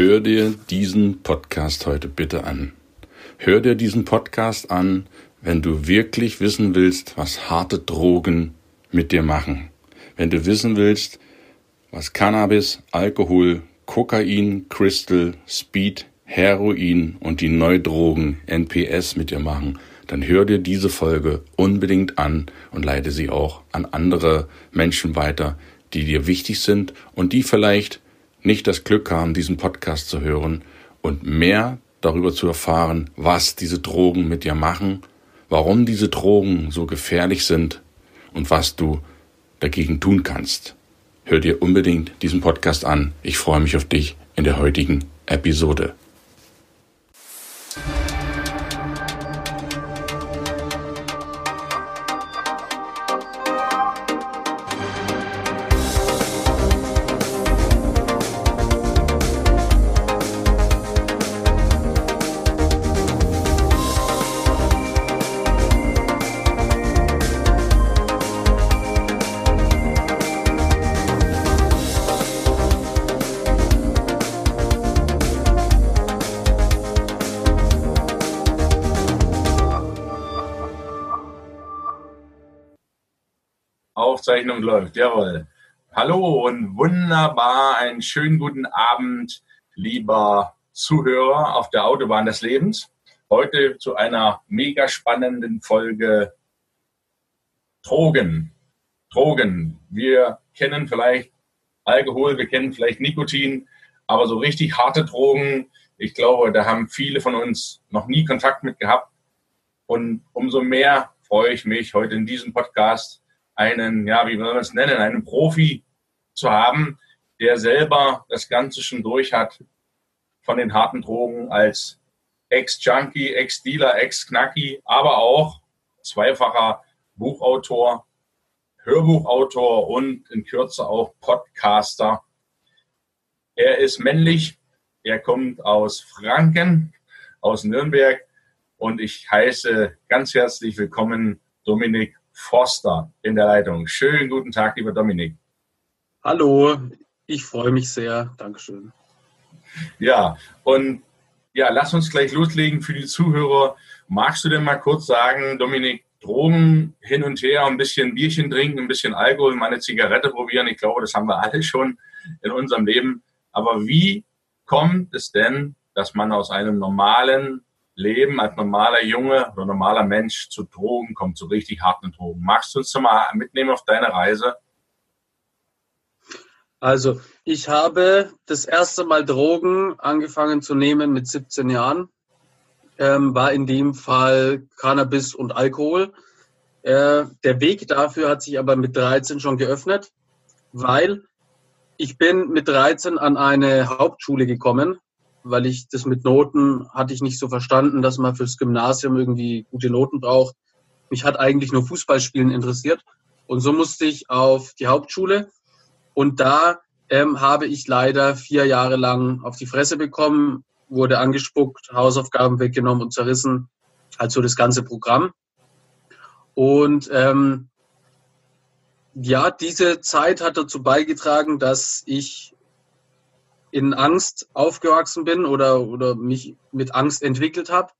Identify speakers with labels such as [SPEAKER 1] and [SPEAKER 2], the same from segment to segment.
[SPEAKER 1] Hör dir diesen Podcast heute bitte an. Hör dir diesen Podcast an, wenn du wirklich wissen willst, was harte Drogen mit dir machen. Wenn du wissen willst, was Cannabis, Alkohol, Kokain, Crystal, Speed, Heroin und die Neudrogen NPS mit dir machen, dann hör dir diese Folge unbedingt an und leite sie auch an andere Menschen weiter, die dir wichtig sind und die vielleicht nicht das Glück haben, diesen Podcast zu hören und mehr darüber zu erfahren, was diese Drogen mit dir machen, warum diese Drogen so gefährlich sind und was du dagegen tun kannst. Hör dir unbedingt diesen Podcast an. Ich freue mich auf dich in der heutigen Episode. Aufzeichnung läuft, jawohl. Hallo und wunderbar, einen schönen guten Abend, lieber Zuhörer auf der Autobahn des Lebens. Heute zu einer mega spannenden Folge Drogen. Drogen. Wir kennen vielleicht Alkohol, wir kennen vielleicht Nikotin, aber so richtig harte Drogen, ich glaube, da haben viele von uns noch nie Kontakt mit gehabt. Und umso mehr freue ich mich, heute in diesem Podcast einen, ja, wie wollen wir es nennen, einen Profi zu haben, der selber das Ganze schon durch hat von den harten Drogen als Ex-Junkie, Ex-Dealer, Ex-Knacki, aber auch zweifacher Buchautor, Hörbuchautor und in Kürze auch Podcaster. Er ist männlich, er kommt aus Franken, aus Nürnberg und ich heiße ganz herzlich willkommen Dominik Forster in der Leitung. Schönen guten Tag, lieber Dominik.
[SPEAKER 2] Hallo, ich freue mich sehr. Dankeschön.
[SPEAKER 1] Ja, und ja, lass uns gleich loslegen für die Zuhörer. Magst du denn mal kurz sagen, Dominik, Drogen hin und her, ein bisschen Bierchen trinken, ein bisschen Alkohol, mal eine Zigarette probieren. Ich glaube, das haben wir alle schon in unserem Leben. Aber wie kommt es denn, dass man aus einem normalen Leben als normaler Junge oder normaler Mensch zu Drogen kommt, zu richtig harten Drogen. Magst du uns mal mitnehmen auf deine Reise?
[SPEAKER 2] Also, ich habe das erste Mal Drogen angefangen zu nehmen mit 17 Jahren. Ähm, war in dem Fall Cannabis und Alkohol. Äh, der Weg dafür hat sich aber mit 13 schon geöffnet, weil ich bin mit 13 an eine Hauptschule gekommen weil ich das mit Noten hatte ich nicht so verstanden, dass man fürs Gymnasium irgendwie gute Noten braucht. Mich hat eigentlich nur Fußballspielen interessiert. Und so musste ich auf die Hauptschule. Und da ähm, habe ich leider vier Jahre lang auf die Fresse bekommen, wurde angespuckt, Hausaufgaben weggenommen und zerrissen. Also das ganze Programm. Und ähm, ja, diese Zeit hat dazu beigetragen, dass ich in Angst aufgewachsen bin oder, oder mich mit Angst entwickelt habe.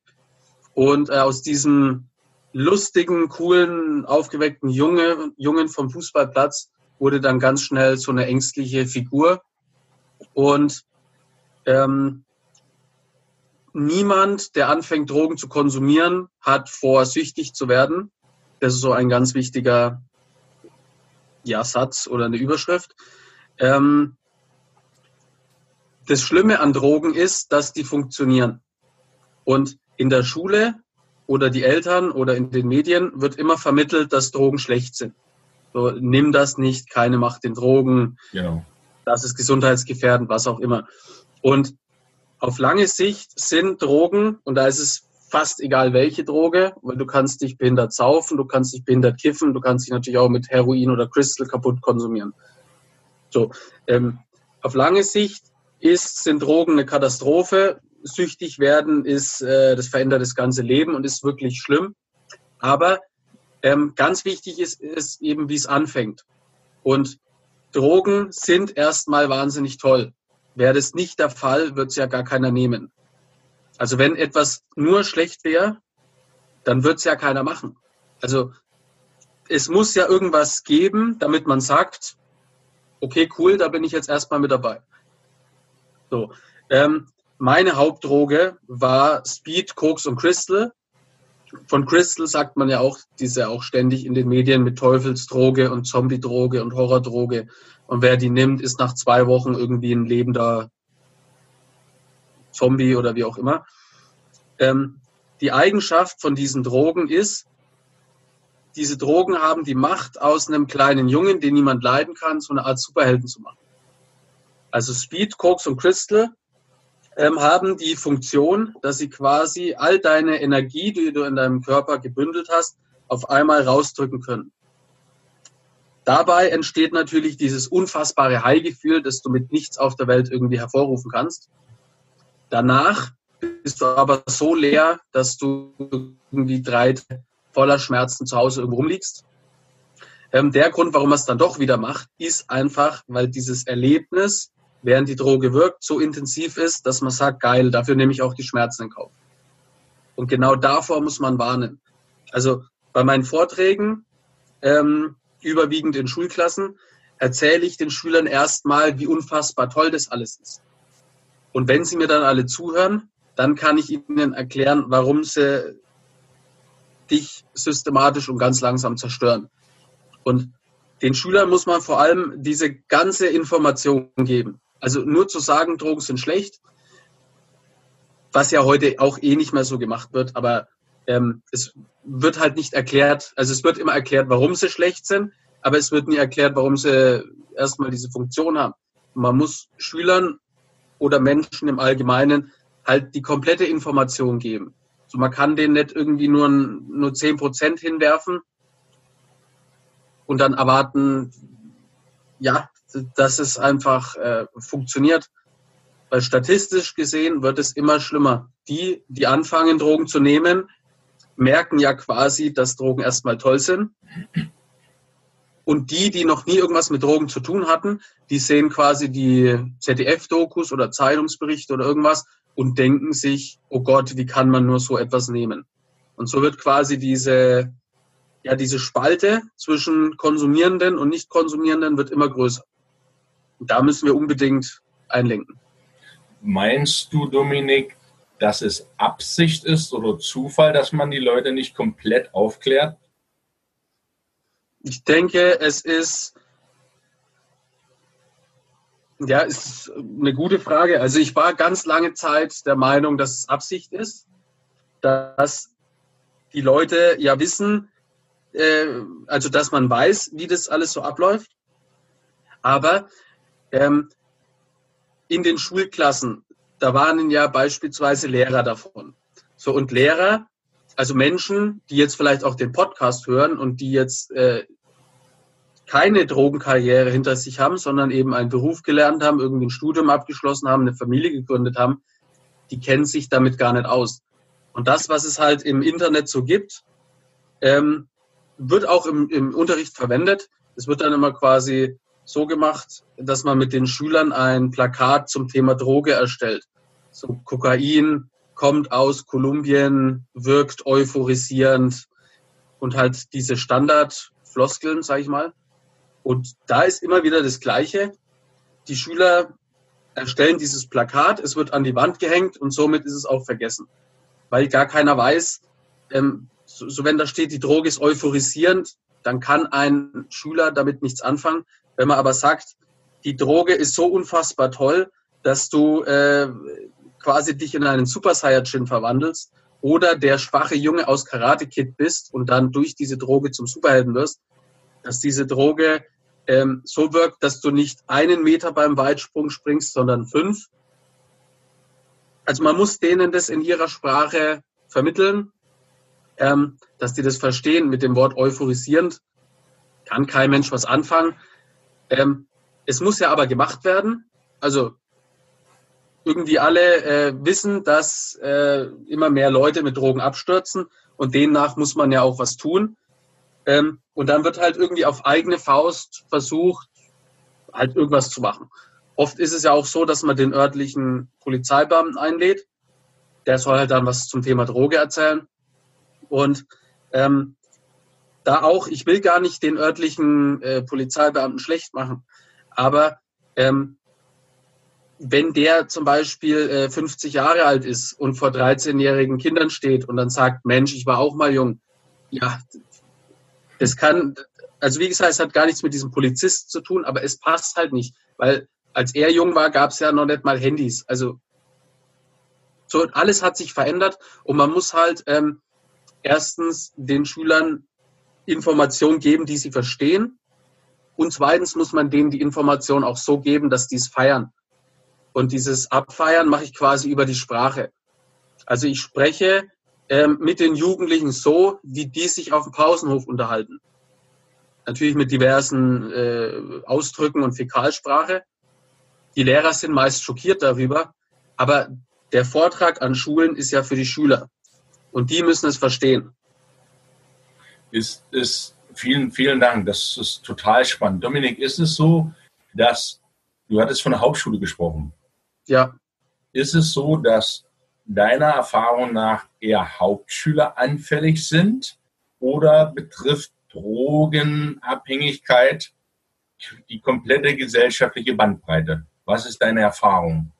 [SPEAKER 2] Und äh, aus diesem lustigen, coolen, aufgeweckten Junge, Jungen vom Fußballplatz wurde dann ganz schnell so eine ängstliche Figur. Und ähm, niemand, der anfängt, Drogen zu konsumieren, hat vor, süchtig zu werden. Das ist so ein ganz wichtiger ja, Satz oder eine Überschrift. Ähm, das Schlimme an Drogen ist, dass die funktionieren. Und in der Schule oder die Eltern oder in den Medien wird immer vermittelt, dass Drogen schlecht sind. So, nimm das nicht, keine Macht den Drogen. Genau. Das ist gesundheitsgefährdend, was auch immer. Und auf lange Sicht sind Drogen, und da ist es fast egal welche Droge, weil du kannst dich behindert saufen, du kannst dich behindert kiffen, du kannst dich natürlich auch mit Heroin oder Crystal kaputt konsumieren. So, ähm, auf lange Sicht ist, sind Drogen eine Katastrophe. Süchtig werden ist, äh, das verändert das ganze Leben und ist wirklich schlimm. Aber ähm, ganz wichtig ist, ist eben, wie es anfängt. Und Drogen sind erstmal wahnsinnig toll, wäre das nicht der Fall, wird es ja gar keiner nehmen. Also wenn etwas nur schlecht wäre, dann wird es ja keiner machen. Also es muss ja irgendwas geben, damit man sagt, okay, cool, da bin ich jetzt erstmal mit dabei. So, ähm, meine Hauptdroge war Speed, Koks und Crystal. Von Crystal sagt man ja auch, diese auch ständig in den Medien mit Teufelsdroge und Zombie-Droge und Horrordroge. Und wer die nimmt, ist nach zwei Wochen irgendwie ein lebender Zombie oder wie auch immer. Ähm, die Eigenschaft von diesen Drogen ist, diese Drogen haben die Macht, aus einem kleinen Jungen, den niemand leiden kann, so eine Art Superhelden zu machen. Also Speed, Koks und Crystal ähm, haben die Funktion, dass sie quasi all deine Energie, die du in deinem Körper gebündelt hast, auf einmal rausdrücken können. Dabei entsteht natürlich dieses unfassbare High-Gefühl, das du mit nichts auf der Welt irgendwie hervorrufen kannst. Danach bist du aber so leer, dass du irgendwie drei voller Schmerzen zu Hause irgendwo rumliegst. Ähm, der Grund, warum man es dann doch wieder macht, ist einfach, weil dieses Erlebnis, während die Droge wirkt, so intensiv ist, dass man sagt, geil, dafür nehme ich auch die Schmerzen in Kauf. Und genau davor muss man warnen. Also bei meinen Vorträgen, ähm, überwiegend in Schulklassen, erzähle ich den Schülern erstmal, wie unfassbar toll das alles ist. Und wenn sie mir dann alle zuhören, dann kann ich ihnen erklären, warum sie dich systematisch und ganz langsam zerstören. Und den Schülern muss man vor allem diese ganze Information geben. Also nur zu sagen, Drogen sind schlecht, was ja heute auch eh nicht mehr so gemacht wird, aber ähm, es wird halt nicht erklärt, also es wird immer erklärt, warum sie schlecht sind, aber es wird nie erklärt, warum sie erstmal diese Funktion haben. Man muss Schülern oder Menschen im Allgemeinen halt die komplette Information geben. So, man kann den nicht irgendwie nur, nur 10% hinwerfen und dann erwarten, ja, dass es einfach äh, funktioniert. Weil statistisch gesehen wird es immer schlimmer. Die, die anfangen, Drogen zu nehmen, merken ja quasi, dass Drogen erstmal toll sind. Und die, die noch nie irgendwas mit Drogen zu tun hatten, die sehen quasi die ZDF-Dokus oder Zeitungsberichte oder irgendwas und denken sich, oh Gott, wie kann man nur so etwas nehmen? Und so wird quasi diese, ja, diese Spalte zwischen Konsumierenden und Nicht-Konsumierenden wird immer größer. Und da müssen wir unbedingt einlenken.
[SPEAKER 1] Meinst du, Dominik, dass es Absicht ist oder Zufall, dass man die Leute nicht komplett aufklärt?
[SPEAKER 2] Ich denke, es ist ja, ist eine gute Frage. Also ich war ganz lange Zeit der Meinung, dass es Absicht ist, dass die Leute ja wissen, äh, also dass man weiß, wie das alles so abläuft. Aber ähm, in den Schulklassen, da waren ja beispielsweise Lehrer davon. So und Lehrer, also Menschen, die jetzt vielleicht auch den Podcast hören und die jetzt äh, keine Drogenkarriere hinter sich haben, sondern eben einen Beruf gelernt haben, irgendwie ein Studium abgeschlossen haben, eine Familie gegründet haben, die kennen sich damit gar nicht aus. Und das, was es halt im Internet so gibt, ähm, wird auch im, im Unterricht verwendet. Es wird dann immer quasi so gemacht, dass man mit den Schülern ein Plakat zum Thema Droge erstellt. So Kokain kommt aus Kolumbien, wirkt euphorisierend und halt diese Standardfloskeln, sag ich mal. Und da ist immer wieder das Gleiche. Die Schüler erstellen dieses Plakat, es wird an die Wand gehängt und somit ist es auch vergessen. Weil gar keiner weiß, ähm, so, so wenn da steht, die Droge ist euphorisierend, dann kann ein Schüler damit nichts anfangen. Wenn man aber sagt, die Droge ist so unfassbar toll, dass du äh, quasi dich in einen Super Saiyajin verwandelst oder der schwache Junge aus Karate Kid bist und dann durch diese Droge zum Superhelden wirst, dass diese Droge ähm, so wirkt, dass du nicht einen Meter beim Weitsprung springst, sondern fünf. Also man muss denen das in ihrer Sprache vermitteln, ähm, dass die das verstehen mit dem Wort euphorisierend. Kann kein Mensch was anfangen. Ähm, es muss ja aber gemacht werden. Also irgendwie alle äh, wissen, dass äh, immer mehr Leute mit Drogen abstürzen und demnach muss man ja auch was tun. Ähm, und dann wird halt irgendwie auf eigene Faust versucht, halt irgendwas zu machen. oft ist es ja auch so, dass man den örtlichen Polizeibeamten einlädt. Der soll halt dann was zum Thema Droge erzählen. Und ähm, da auch, ich will gar nicht den örtlichen äh, Polizeibeamten schlecht machen, aber ähm, wenn der zum Beispiel äh, 50 Jahre alt ist und vor 13-jährigen Kindern steht und dann sagt, Mensch, ich war auch mal jung, ja, das kann, also wie gesagt, es hat gar nichts mit diesem Polizist zu tun, aber es passt halt nicht, weil als er jung war, gab es ja noch nicht mal Handys. Also so alles hat sich verändert und man muss halt ähm, erstens den Schülern Informationen geben, die sie verstehen. Und zweitens muss man denen die Information auch so geben, dass die es feiern. Und dieses Abfeiern mache ich quasi über die Sprache. Also ich spreche ähm, mit den Jugendlichen so, wie die sich auf dem Pausenhof unterhalten. Natürlich mit diversen äh, Ausdrücken und Fäkalsprache. Die Lehrer sind meist schockiert darüber, aber der Vortrag an Schulen ist ja für die Schüler und die müssen es verstehen.
[SPEAKER 1] Ist, ist, vielen, vielen Dank. Das ist total spannend. Dominik, ist es so, dass du hattest von der Hauptschule gesprochen?
[SPEAKER 2] Ja.
[SPEAKER 1] Ist es so, dass deiner Erfahrung nach eher Hauptschüler anfällig sind oder betrifft Drogenabhängigkeit die komplette gesellschaftliche Bandbreite? Was ist deine Erfahrung?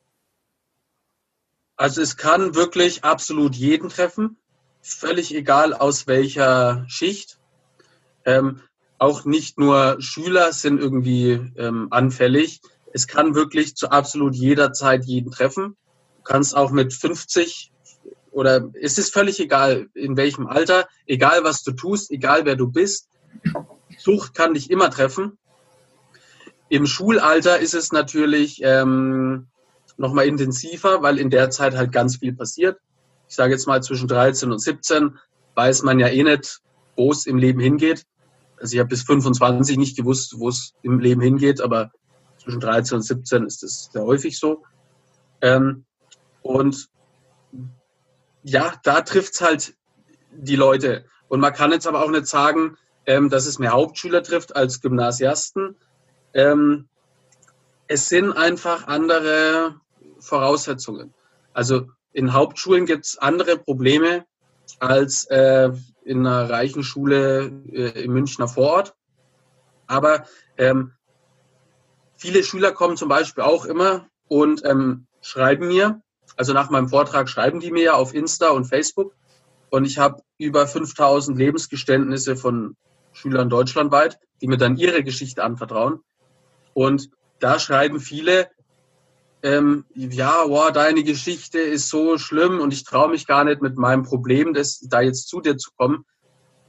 [SPEAKER 2] Also es kann wirklich absolut jeden treffen, völlig egal aus welcher Schicht. Ähm, auch nicht nur Schüler sind irgendwie ähm, anfällig. Es kann wirklich zu absolut jeder Zeit jeden treffen. Du kannst auch mit 50 oder es ist völlig egal, in welchem Alter, egal was du tust, egal wer du bist. Sucht kann dich immer treffen. Im Schulalter ist es natürlich ähm, nochmal intensiver, weil in der Zeit halt ganz viel passiert. Ich sage jetzt mal zwischen 13 und 17 weiß man ja eh nicht, wo es im Leben hingeht. Also ich habe bis 25 nicht gewusst, wo es im Leben hingeht, aber zwischen 13 und 17 ist es sehr häufig so. Ähm, und ja, da trifft es halt die Leute. Und man kann jetzt aber auch nicht sagen, ähm, dass es mehr Hauptschüler trifft als Gymnasiasten. Ähm, es sind einfach andere Voraussetzungen. Also in Hauptschulen gibt es andere Probleme als äh, in einer reichen Schule äh, im Münchner Vorort. Aber ähm, viele Schüler kommen zum Beispiel auch immer und ähm, schreiben mir, also nach meinem Vortrag schreiben die mir ja auf Insta und Facebook. Und ich habe über 5000 Lebensgeständnisse von Schülern deutschlandweit, die mir dann ihre Geschichte anvertrauen. Und da schreiben viele, ähm, ja, wow, deine Geschichte ist so schlimm und ich traue mich gar nicht mit meinem Problem, das, da jetzt zu dir zu kommen.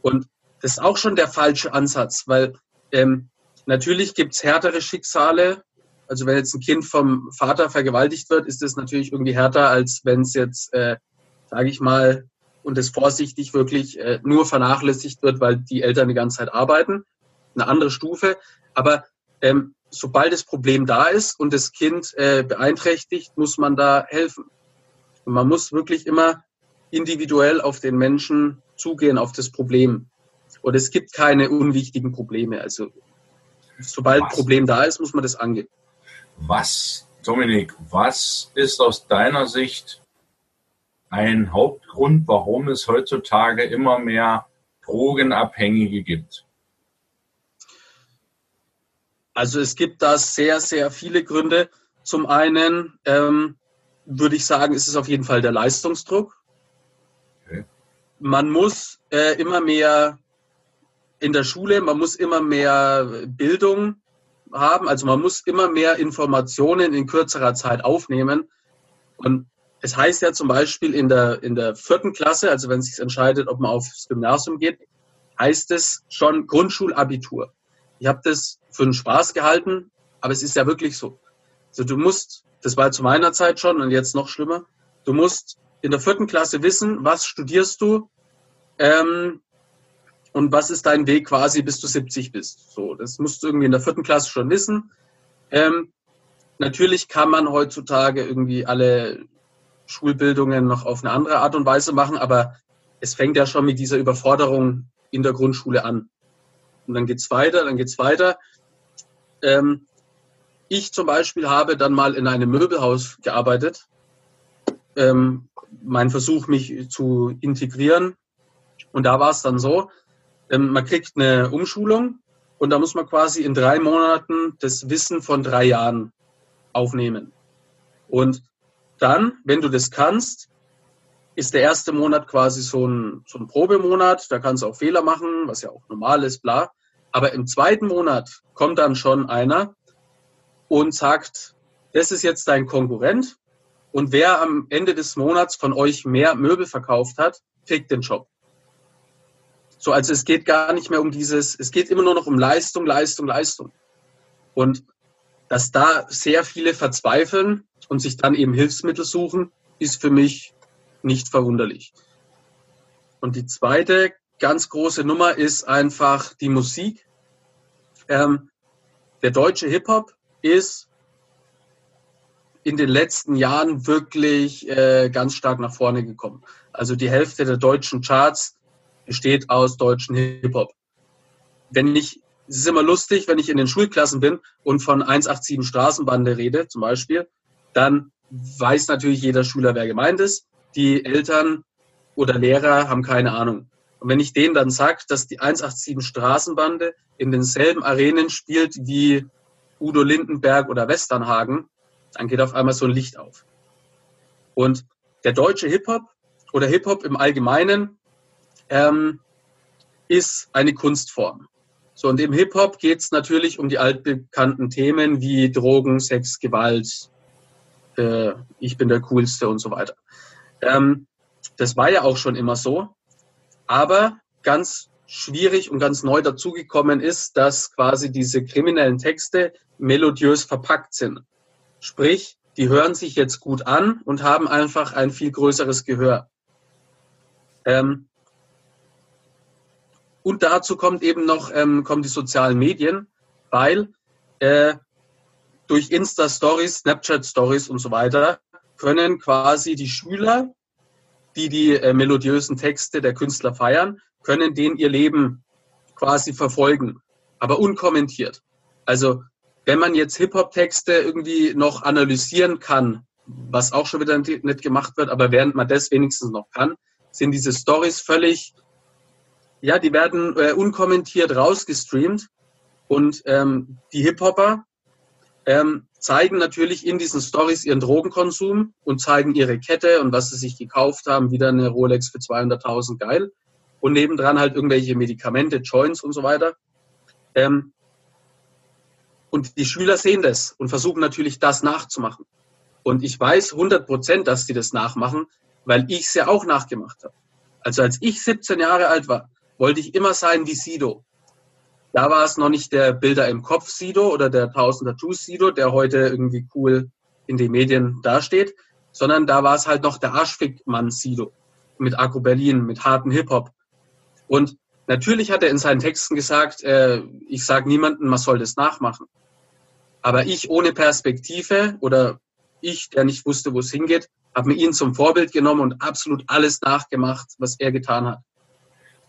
[SPEAKER 2] Und das ist auch schon der falsche Ansatz, weil ähm, natürlich gibt's härtere Schicksale. Also wenn jetzt ein Kind vom Vater vergewaltigt wird, ist das natürlich irgendwie härter, als wenn es jetzt, äh, sage ich mal, und das vorsichtig wirklich äh, nur vernachlässigt wird, weil die Eltern die ganze Zeit arbeiten. Eine andere Stufe. Aber ähm, sobald das Problem da ist und das Kind äh, beeinträchtigt, muss man da helfen. Und man muss wirklich immer individuell auf den Menschen zugehen, auf das Problem. Und es gibt keine unwichtigen Probleme. Also sobald ein Problem da ist, muss man das angehen.
[SPEAKER 1] Was, Dominik, was ist aus deiner Sicht ein Hauptgrund, warum es heutzutage immer mehr Drogenabhängige gibt?
[SPEAKER 2] Also es gibt da sehr, sehr viele Gründe. Zum einen ähm, würde ich sagen, ist es auf jeden Fall der Leistungsdruck. Okay. Man muss äh, immer mehr in der Schule, man muss immer mehr Bildung haben, also man muss immer mehr Informationen in kürzerer Zeit aufnehmen. Und es heißt ja zum Beispiel in der, in der vierten Klasse, also wenn es sich entscheidet, ob man aufs Gymnasium geht, heißt es schon Grundschulabitur. Ich habe das für einen Spaß gehalten, aber es ist ja wirklich so. Also du musst, das war zu meiner Zeit schon und jetzt noch schlimmer, du musst in der vierten Klasse wissen, was studierst du ähm, und was ist dein Weg quasi, bis du 70 bist. So, das musst du irgendwie in der vierten Klasse schon wissen. Ähm, natürlich kann man heutzutage irgendwie alle Schulbildungen noch auf eine andere Art und Weise machen, aber es fängt ja schon mit dieser Überforderung in der Grundschule an und dann geht's weiter, dann geht's weiter. Ähm, ich zum Beispiel habe dann mal in einem Möbelhaus gearbeitet. Ähm, mein Versuch, mich zu integrieren. Und da war es dann so, ähm, man kriegt eine Umschulung und da muss man quasi in drei Monaten das Wissen von drei Jahren aufnehmen. Und dann, wenn du das kannst, ist der erste Monat quasi so ein, so ein Probemonat. Da kannst du auch Fehler machen, was ja auch normal ist, bla. Aber im zweiten Monat kommt dann schon einer und sagt, das ist jetzt dein Konkurrent und wer am Ende des Monats von euch mehr Möbel verkauft hat, kriegt den Job. So, also es geht gar nicht mehr um dieses, es geht immer nur noch um Leistung, Leistung, Leistung. Und dass da sehr viele verzweifeln und sich dann eben Hilfsmittel suchen, ist für mich nicht verwunderlich. Und die zweite ganz große Nummer ist einfach die Musik. Ähm, der deutsche Hip-Hop ist in den letzten Jahren wirklich äh, ganz stark nach vorne gekommen. Also die Hälfte der deutschen Charts besteht aus deutschen Hip-Hop. Wenn ich, es ist immer lustig, wenn ich in den Schulklassen bin und von 187 Straßenbande rede, zum Beispiel, dann weiß natürlich jeder Schüler, wer gemeint ist. Die Eltern oder Lehrer haben keine Ahnung. Und wenn ich denen dann sage, dass die 187 Straßenbande in denselben Arenen spielt wie Udo Lindenberg oder Westernhagen, dann geht auf einmal so ein Licht auf. Und der deutsche Hip-Hop oder Hip-Hop im Allgemeinen ähm, ist eine Kunstform. So, und im Hip-Hop geht es natürlich um die altbekannten Themen wie Drogen, Sex, Gewalt, äh, ich bin der Coolste und so weiter. Ähm, das war ja auch schon immer so. Aber ganz schwierig und ganz neu dazugekommen ist, dass quasi diese kriminellen Texte melodiös verpackt sind. Sprich, die hören sich jetzt gut an und haben einfach ein viel größeres Gehör. Ähm, und dazu kommt eben noch ähm, kommen die sozialen Medien, weil äh, durch Insta-Stories, Snapchat-Stories und so weiter können quasi die Schüler, die die äh, melodiösen Texte der Künstler feiern, können denen ihr Leben quasi verfolgen, aber unkommentiert. Also wenn man jetzt Hip-Hop-Texte irgendwie noch analysieren kann, was auch schon wieder nicht gemacht wird, aber während man das wenigstens noch kann, sind diese Stories völlig, ja, die werden äh, unkommentiert rausgestreamt und ähm, die Hip-Hopper ähm, zeigen natürlich in diesen Stories ihren Drogenkonsum und zeigen ihre Kette und was sie sich gekauft haben, wieder eine Rolex für 200.000, geil. Und nebendran halt irgendwelche Medikamente, Joints und so weiter. Ähm, und die Schüler sehen das und versuchen natürlich, das nachzumachen. Und ich weiß 100 Prozent, dass sie das nachmachen, weil ich es ja auch nachgemacht habe. Also als ich 17 Jahre alt war, wollte ich immer sein wie Sido. Da war es noch nicht der Bilder im Kopf Sido oder der 1000 Tattoos Sido, der heute irgendwie cool in den Medien dasteht, sondern da war es halt noch der Arschfickmann Sido mit Akku Berlin, mit harten Hip-Hop. Und natürlich hat er in seinen Texten gesagt, äh, ich sage niemandem, man soll das nachmachen. Aber ich ohne Perspektive oder ich, der nicht wusste, wo es hingeht, habe mir ihn zum Vorbild genommen und absolut alles nachgemacht, was er getan hat.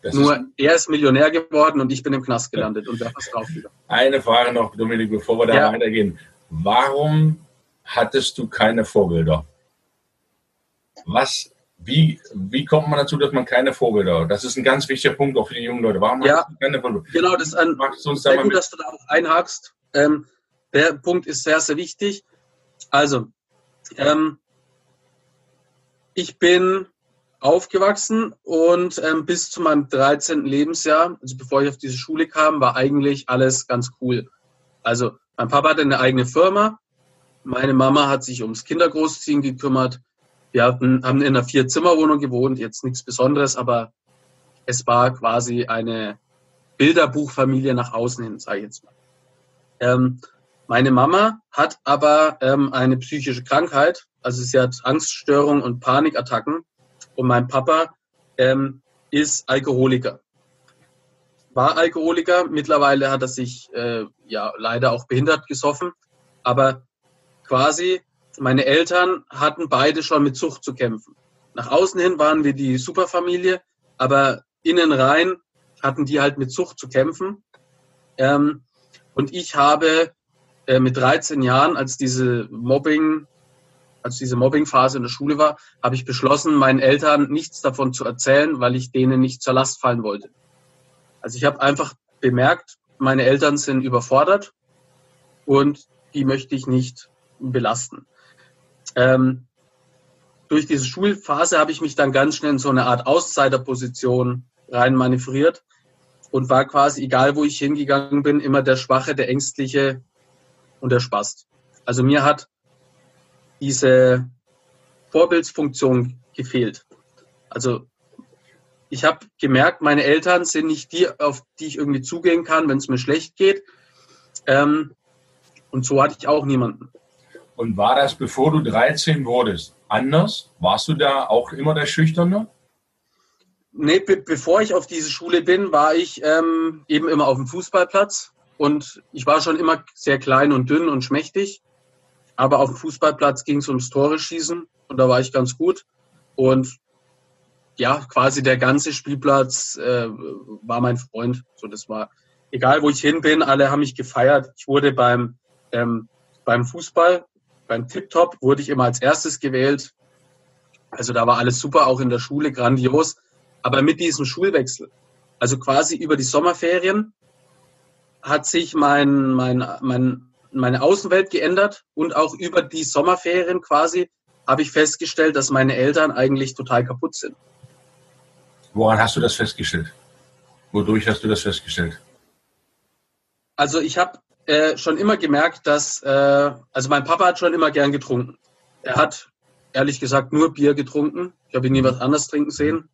[SPEAKER 2] Das Nur er ist Millionär geworden und ich bin im Knast gelandet und da was drauf wieder.
[SPEAKER 1] Eine Frage noch, Dominik, bevor wir da ja. weitergehen. Warum hattest du keine Vorbilder? Was, wie, wie kommt man dazu, dass man keine Vorbilder hat? Das ist ein ganz wichtiger Punkt auch für die jungen Leute. Warum
[SPEAKER 2] ja, keine Vorbilder? Genau, das ist ein, sehr gut, dass du da auch einhakst. Ähm, der Punkt ist sehr, sehr wichtig. Also, ähm, ich bin aufgewachsen und ähm, bis zu meinem 13. Lebensjahr, also bevor ich auf diese Schule kam, war eigentlich alles ganz cool. Also mein Papa hatte eine eigene Firma, meine Mama hat sich ums Kindergroßziehen gekümmert. Wir hatten, haben in einer Vier-Zimmer-Wohnung gewohnt, jetzt nichts Besonderes, aber es war quasi eine Bilderbuchfamilie nach außen hin, sage ich jetzt mal. Ähm, meine Mama hat aber ähm, eine psychische Krankheit, also sie hat Angststörungen und Panikattacken. Und mein Papa ähm, ist Alkoholiker. War Alkoholiker, mittlerweile hat er sich äh, ja leider auch behindert gesoffen. Aber quasi meine Eltern hatten beide schon mit Sucht zu kämpfen. Nach außen hin waren wir die Superfamilie, aber innen rein hatten die halt mit Sucht zu kämpfen. Ähm, und ich habe äh, mit 13 Jahren, als diese Mobbing, als diese Mobbingphase in der Schule war, habe ich beschlossen, meinen Eltern nichts davon zu erzählen, weil ich denen nicht zur Last fallen wollte. Also ich habe einfach bemerkt, meine Eltern sind überfordert und die möchte ich nicht belasten. Ähm, durch diese Schulphase habe ich mich dann ganz schnell in so eine Art Aussiderposition rein manövriert und war quasi, egal wo ich hingegangen bin, immer der Schwache, der Ängstliche und der Spast. Also mir hat diese Vorbildsfunktion gefehlt. Also ich habe gemerkt, meine Eltern sind nicht die, auf die ich irgendwie zugehen kann, wenn es mir schlecht geht. Ähm, und so hatte ich auch niemanden.
[SPEAKER 1] Und war das, bevor du 13 wurdest, anders? Warst du da auch immer der Schüchterne?
[SPEAKER 2] Nee, be bevor ich auf diese Schule bin, war ich ähm, eben immer auf dem Fußballplatz. Und ich war schon immer sehr klein und dünn und schmächtig. Aber auf dem Fußballplatz ging es ums Tore schießen und da war ich ganz gut. Und ja, quasi der ganze Spielplatz äh, war mein Freund. So, das war egal, wo ich hin bin, alle haben mich gefeiert. Ich wurde beim ähm, beim Fußball, beim Tip-Top wurde ich immer als erstes gewählt. Also da war alles super, auch in der Schule grandios. Aber mit diesem Schulwechsel, also quasi über die Sommerferien, hat sich mein, mein, mein, meine Außenwelt geändert und auch über die Sommerferien quasi habe ich festgestellt, dass meine Eltern eigentlich total kaputt sind.
[SPEAKER 1] Woran hast du das festgestellt? Wodurch hast du das festgestellt?
[SPEAKER 2] Also ich habe äh, schon immer gemerkt, dass, äh, also mein Papa hat schon immer gern getrunken. Er hat ehrlich gesagt nur Bier getrunken. Ich habe ihn nie was anderes trinken sehen.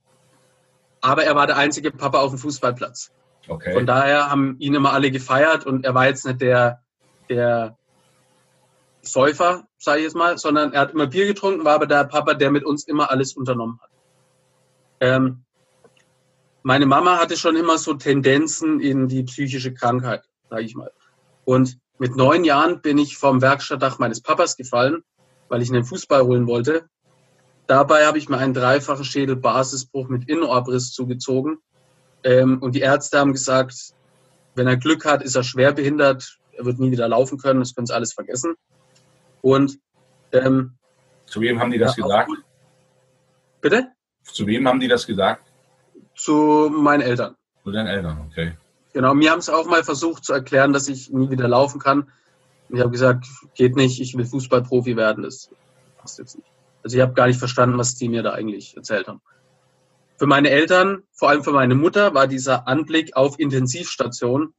[SPEAKER 2] Aber er war der einzige Papa auf dem Fußballplatz. Okay. Von daher haben ihn immer alle gefeiert und er war jetzt nicht der, der Säufer, sage ich jetzt mal, sondern er hat immer Bier getrunken, war aber der Papa, der mit uns immer alles unternommen hat. Ähm, meine Mama hatte schon immer so Tendenzen in die psychische Krankheit, sage ich mal. Und mit neun Jahren bin ich vom Werkstattdach meines Papas gefallen, weil ich einen Fußball holen wollte. Dabei habe ich mir einen dreifachen Schädelbasisbruch mit Innenohrbriss zugezogen. Ähm, und die Ärzte haben gesagt, wenn er Glück hat, ist er schwer behindert. Er wird nie wieder laufen können. Das können Sie alles vergessen. Und
[SPEAKER 1] ähm, zu wem haben die das ja, gesagt?
[SPEAKER 2] Bitte?
[SPEAKER 1] Zu wem haben die das gesagt?
[SPEAKER 2] Zu meinen Eltern.
[SPEAKER 1] Zu deinen Eltern, okay.
[SPEAKER 2] Genau, mir haben es auch mal versucht zu erklären, dass ich nie wieder laufen kann. ich habe gesagt, geht nicht, ich will Fußballprofi werden. Das passt jetzt nicht. Also ich habe gar nicht verstanden, was die mir da eigentlich erzählt haben. Für meine Eltern, vor allem für meine Mutter, war dieser Anblick auf Intensivstation.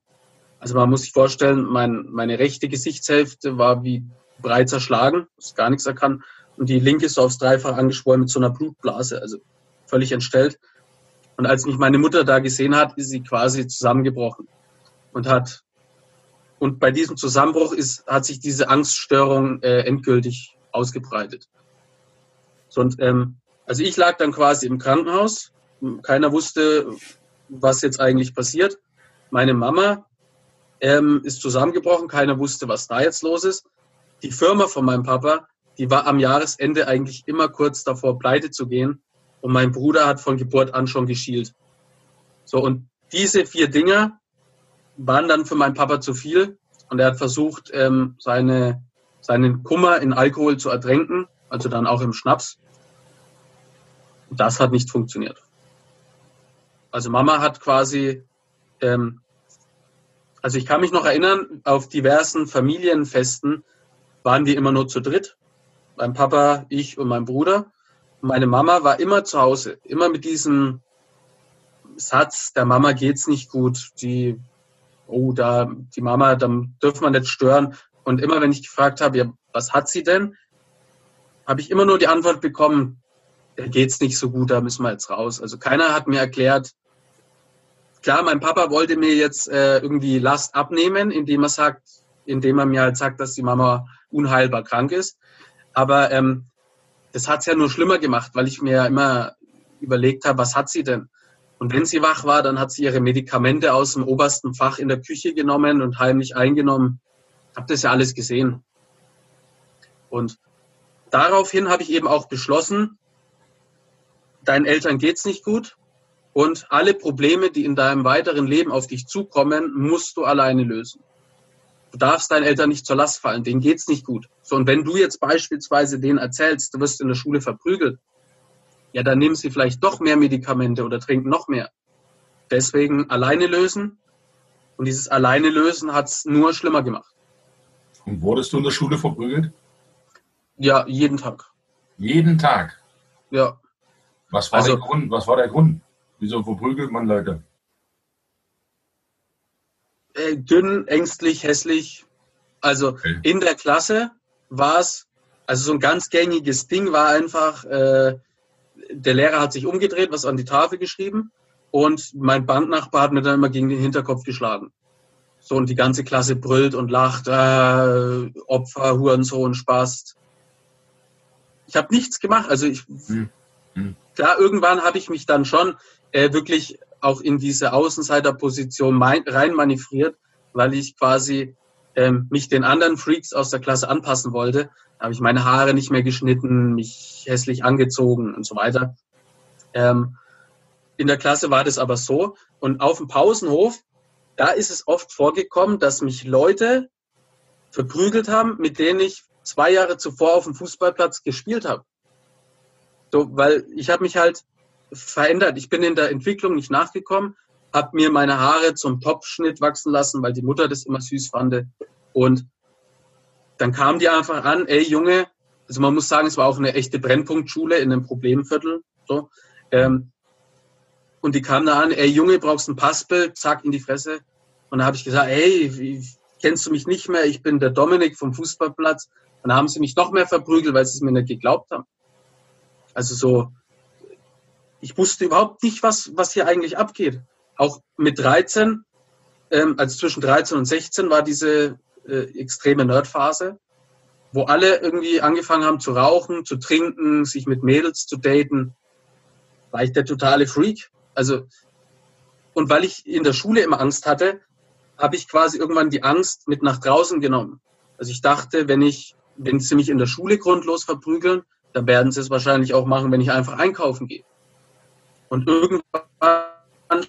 [SPEAKER 2] Also man muss sich vorstellen, mein, meine rechte Gesichtshälfte war wie breit zerschlagen, ist gar nichts erkannt. Und die linke ist so aufs Dreifach angeschwollen mit so einer Blutblase, also völlig entstellt. Und als mich meine Mutter da gesehen hat, ist sie quasi zusammengebrochen und hat und bei diesem Zusammenbruch ist, hat sich diese Angststörung äh, endgültig ausgebreitet. So, und, ähm, also ich lag dann quasi im Krankenhaus. Keiner wusste, was jetzt eigentlich passiert. Meine Mama ähm, ist zusammengebrochen. Keiner wusste, was da jetzt los ist. Die Firma von meinem Papa, die war am Jahresende eigentlich immer kurz davor, pleite zu gehen. Und mein Bruder hat von Geburt an schon geschielt. So, und diese vier Dinge waren dann für meinen Papa zu viel. Und er hat versucht, ähm, seine, seinen Kummer in Alkohol zu ertränken, also dann auch im Schnaps. Das hat nicht funktioniert. Also Mama hat quasi, ähm, also ich kann mich noch erinnern, auf diversen Familienfesten waren wir immer nur zu dritt. Mein Papa, ich und mein Bruder. Meine Mama war immer zu Hause, immer mit diesem Satz, der Mama geht's nicht gut, die, oh, da, die Mama, dann dürfen wir nicht stören. Und immer wenn ich gefragt habe, ja, was hat sie denn, habe ich immer nur die Antwort bekommen, der geht's nicht so gut, da müssen wir jetzt raus. Also keiner hat mir erklärt, klar, mein Papa wollte mir jetzt äh, irgendwie Last abnehmen, indem er sagt, indem er mir halt sagt, dass die Mama unheilbar krank ist. Aber ähm, das hat's ja nur schlimmer gemacht, weil ich mir immer überlegt habe, was hat sie denn? Und wenn sie wach war, dann hat sie ihre Medikamente aus dem obersten Fach in der Küche genommen und heimlich eingenommen. Hab das ja alles gesehen. Und daraufhin habe ich eben auch beschlossen, deinen Eltern geht's nicht gut und alle Probleme, die in deinem weiteren Leben auf dich zukommen, musst du alleine lösen. Du darfst deinen Eltern nicht zur Last fallen, denen geht's nicht gut. So, und wenn du jetzt beispielsweise denen erzählst, du wirst in der Schule verprügelt, ja, dann nehmen sie vielleicht doch mehr Medikamente oder trinken noch mehr. Deswegen alleine lösen. Und dieses alleine lösen hat's nur schlimmer gemacht.
[SPEAKER 1] Und wurdest du in der Schule verprügelt?
[SPEAKER 2] Ja, jeden Tag.
[SPEAKER 1] Jeden Tag?
[SPEAKER 2] Ja.
[SPEAKER 1] Was war,
[SPEAKER 2] Also-
[SPEAKER 1] der Grund? Was war der Grund? Wieso verprügelt man Leute?
[SPEAKER 2] Äh, dünn, ängstlich, hässlich. Also
[SPEAKER 1] Okay.
[SPEAKER 2] in der Klasse war es, also so ein ganz gängiges Ding war einfach, äh, der Lehrer hat sich umgedreht, was an die Tafel geschrieben und mein Bandnachbar hat mir dann immer gegen den Hinterkopf geschlagen. So und die ganze Klasse brüllt und lacht, äh, Opfer, Hurensohn, Spaß. Ich habe nichts gemacht, also ich,
[SPEAKER 1] Hm. Hm.
[SPEAKER 2] klar, irgendwann habe ich mich dann schon äh, wirklich auch in diese Außenseiterposition mein, rein manövriert, weil ich quasi ähm, mich den anderen Freaks aus der Klasse anpassen wollte. Da habe ich meine Haare nicht mehr geschnitten, mich hässlich angezogen und so weiter. Ähm, in der Klasse war das aber so. Und auf dem Pausenhof, da ist es oft vorgekommen, dass mich Leute verprügelt haben, mit denen ich zwei Jahre zuvor auf dem Fußballplatz gespielt habe. So, weil ich habe mich halt verändert. Ich bin in der Entwicklung nicht nachgekommen, habe mir meine Haare zum Topfschnitt wachsen lassen, weil die Mutter das immer süß fand. Und dann kamen die einfach an, ey Junge, also man muss sagen, es war auch eine echte Brennpunktschule in einem Problemviertel. So. Ähm, und die kamen da an, ey Junge, brauchst ein Passbild, zack, in die Fresse. Und da habe ich gesagt, ey, wie, kennst du mich nicht mehr? Ich bin der Dominik vom Fußballplatz. Und da haben sie mich noch mehr verprügelt, weil sie es mir nicht geglaubt haben. Also so, ich wusste überhaupt nicht, was, was hier eigentlich abgeht. Auch mit 13, ähm, also zwischen 13 und 16 war diese äh, extreme Nerdphase, wo alle irgendwie angefangen haben zu rauchen, zu trinken, sich mit Mädels zu daten. War ich der totale Freak. Also, und weil ich in der Schule immer Angst hatte, habe ich quasi irgendwann die Angst mit nach draußen genommen. Also ich dachte, wenn ich, wenn sie mich in der Schule grundlos verprügeln, dann werden sie es wahrscheinlich auch machen, wenn ich einfach einkaufen gehe. Und irgendwann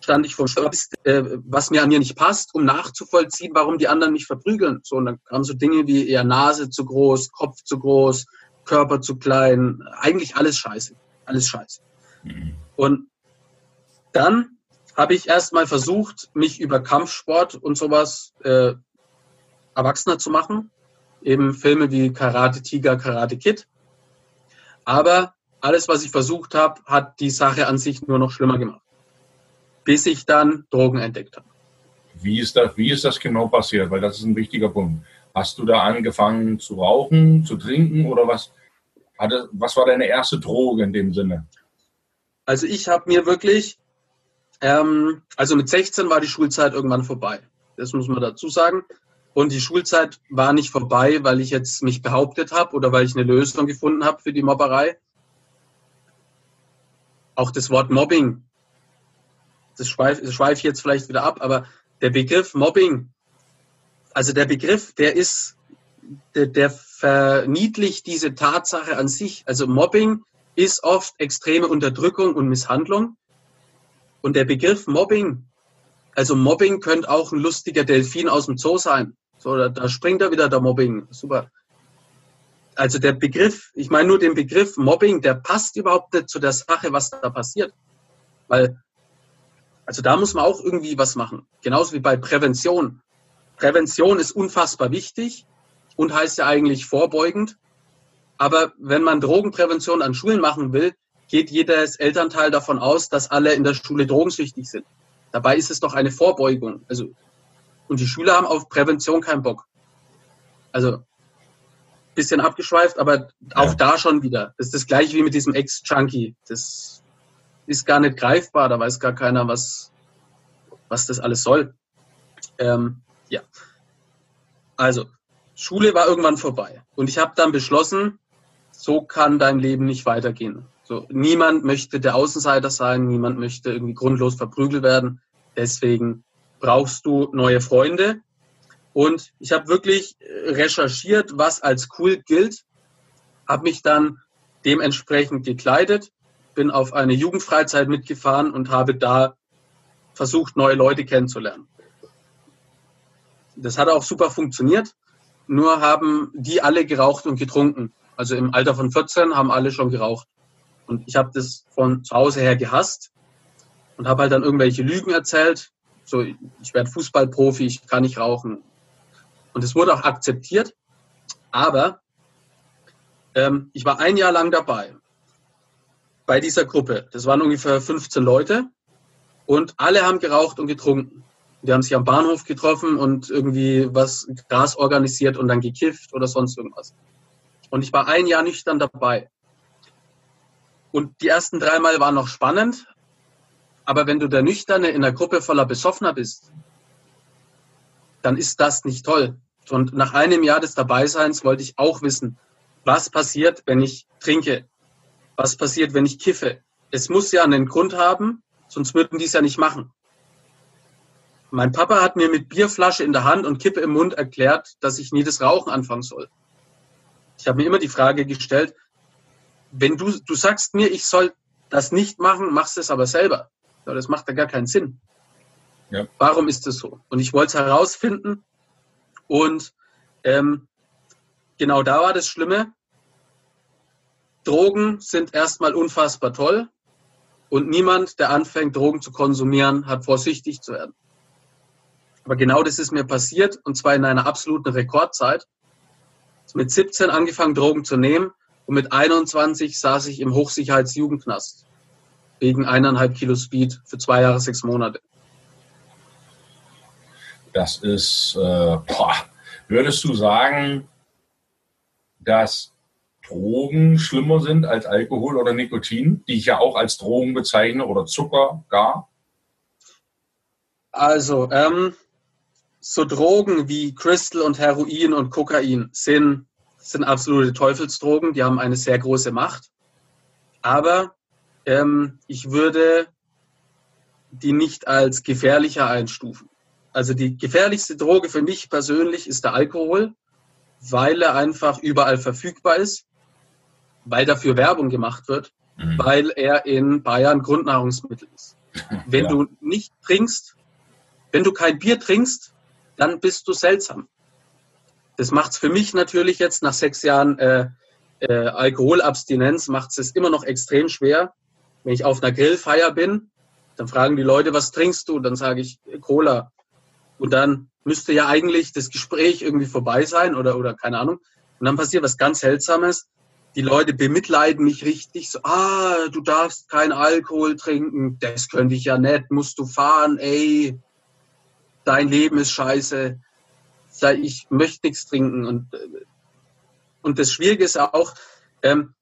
[SPEAKER 2] stand ich vor dem äh, was mir an mir nicht passt, um nachzuvollziehen, warum die anderen mich verprügeln. So, und dann kamen so Dinge wie eher Nase zu groß, Kopf zu groß, Körper zu klein, eigentlich alles scheiße. Alles scheiße.
[SPEAKER 1] Mhm.
[SPEAKER 2] Und dann habe ich erstmal versucht, mich über Kampfsport und sowas äh, erwachsener zu machen. Eben Filme wie Karate Tiger, Karate Kid. Aber alles, was ich versucht habe, hat die Sache an sich nur noch schlimmer gemacht. Bis ich dann Drogen entdeckt habe.
[SPEAKER 1] Wie ist, das, wie ist das genau passiert? Weil das ist ein wichtiger Punkt. Hast du da angefangen zu rauchen, zu trinken oder was? Hatte, was war deine erste Droge in dem Sinne?
[SPEAKER 2] Also ich habe mir wirklich, ähm, also mit 16 war die Schulzeit irgendwann vorbei. Das muss man dazu sagen. Und die Schulzeit war nicht vorbei, weil ich jetzt mich behauptet habe oder weil ich eine Lösung gefunden habe für die Mobberei. Auch das Wort Mobbing, das schweife schweif ich jetzt vielleicht wieder ab, aber der Begriff Mobbing, also der Begriff, der ist, der, der verniedlicht diese Tatsache an sich. Also Mobbing ist oft extreme Unterdrückung und Misshandlung. Und der Begriff Mobbing, also Mobbing könnte auch ein lustiger Delfin aus dem Zoo sein. So, da, da springt er wieder der Mobbing. Super. Also der Begriff, ich meine nur den Begriff Mobbing, der passt überhaupt nicht zu der Sache, was da passiert. Weil, also da muss man auch irgendwie was machen. Genauso wie bei Prävention. Prävention ist unfassbar wichtig und heißt ja eigentlich vorbeugend. Aber wenn man Drogenprävention an Schulen machen will, geht jedes Elternteil davon aus, dass alle in der Schule drogensüchtig sind. Dabei ist es doch eine Vorbeugung. Also, und die Schüler haben auf Prävention keinen Bock. Also, bisschen abgeschweift, aber auch
[SPEAKER 1] Ja.
[SPEAKER 2] da schon wieder. Das ist das gleiche wie mit diesem Ex-Junkie. Das ist gar nicht greifbar, da weiß gar keiner, was, was das alles soll. Ähm, ja. Also, Schule war irgendwann vorbei. Und ich habe dann beschlossen, so kann dein Leben nicht weitergehen. So, niemand möchte der Außenseiter sein, niemand möchte irgendwie grundlos verprügelt werden. Deswegen brauchst du neue Freunde. Und ich habe wirklich äh, recherchiert, was als cool gilt, habe mich dann dementsprechend gekleidet, bin auf eine Jugendfreizeit mitgefahren und habe da versucht, neue Leute kennenzulernen. Das hat auch super funktioniert. Nur haben die alle geraucht und getrunken. Also im Alter von 14 haben alle schon geraucht. Und ich habe das von zu Hause her gehasst und habe halt dann irgendwelche Lügen erzählt. So, ich werde Fußballprofi, ich kann nicht rauchen. Und es wurde auch akzeptiert. Aber ähm, ich war ein Jahr lang dabei bei dieser Gruppe. Das waren ungefähr 15 Leute und alle haben geraucht und getrunken. Die haben sich am Bahnhof getroffen und irgendwie was Gras organisiert und dann gekifft oder sonst irgendwas. Und ich war ein Jahr nüchtern dabei. Und die ersten dreimal waren noch spannend, aber wenn du der Nüchterne in einer Gruppe voller Besoffener bist, dann ist das nicht toll. Und nach einem Jahr des Dabeiseins wollte ich auch wissen, was passiert, wenn ich trinke? Was passiert, wenn ich kiffe? Es muss ja einen Grund haben, sonst würden die es ja nicht machen. Mein Papa hat mir mit Bierflasche in der Hand und Kippe im Mund erklärt, dass ich nie das Rauchen anfangen soll. Ich habe mir immer die Frage gestellt, wenn du, du sagst mir, ich soll das nicht machen, machst es aber selber. Ja, das macht ja gar keinen Sinn. Ja. Warum ist das so? Und ich wollte es herausfinden und ähm, genau da war das Schlimme. Drogen sind erstmal unfassbar toll und niemand, der anfängt, Drogen zu konsumieren, hat vorsichtig zu werden. Aber genau das ist mir passiert und zwar in einer absoluten Rekordzeit. Mit 17 angefangen, Drogen zu nehmen und mit 21 saß ich im Hochsicherheitsjugendknast wegen eineinhalb Kilo Speed für zwei Jahre, sechs Monate.
[SPEAKER 1] Das ist, äh, boah, würdest du sagen, dass Drogen schlimmer sind als Alkohol oder Nikotin, die ich ja auch als Drogen bezeichne oder Zucker gar?
[SPEAKER 2] Also, ähm, so Drogen wie Crystal und Heroin und Kokain sind, sind absolute Teufelsdrogen, die haben eine sehr große Macht. Aber ähm, ich würde die nicht als gefährlicher einstufen. Also die gefährlichste Droge für mich persönlich ist der Alkohol, weil er einfach überall verfügbar ist, weil dafür Werbung gemacht wird, mhm. weil er in Bayern Grundnahrungsmittel ist. Wenn ja. du nicht trinkst, wenn du kein Bier trinkst, dann bist du seltsam. Das macht es für mich natürlich jetzt nach sechs Jahren äh, äh, Alkoholabstinenz, macht es immer noch extrem schwer. Wenn ich auf einer Grillfeier bin, dann fragen die Leute, was trinkst du? Dann sage ich Cola. Und dann müsste ja eigentlich das Gespräch irgendwie vorbei sein oder, oder keine Ahnung. Und dann passiert was ganz Seltsames. Die Leute bemitleiden mich richtig so, ah, du darfst keinen Alkohol trinken, das könnte ich ja nicht, musst du fahren, ey, dein Leben ist scheiße, ich möchte nichts trinken. Und, und das Schwierige ist auch, ähm,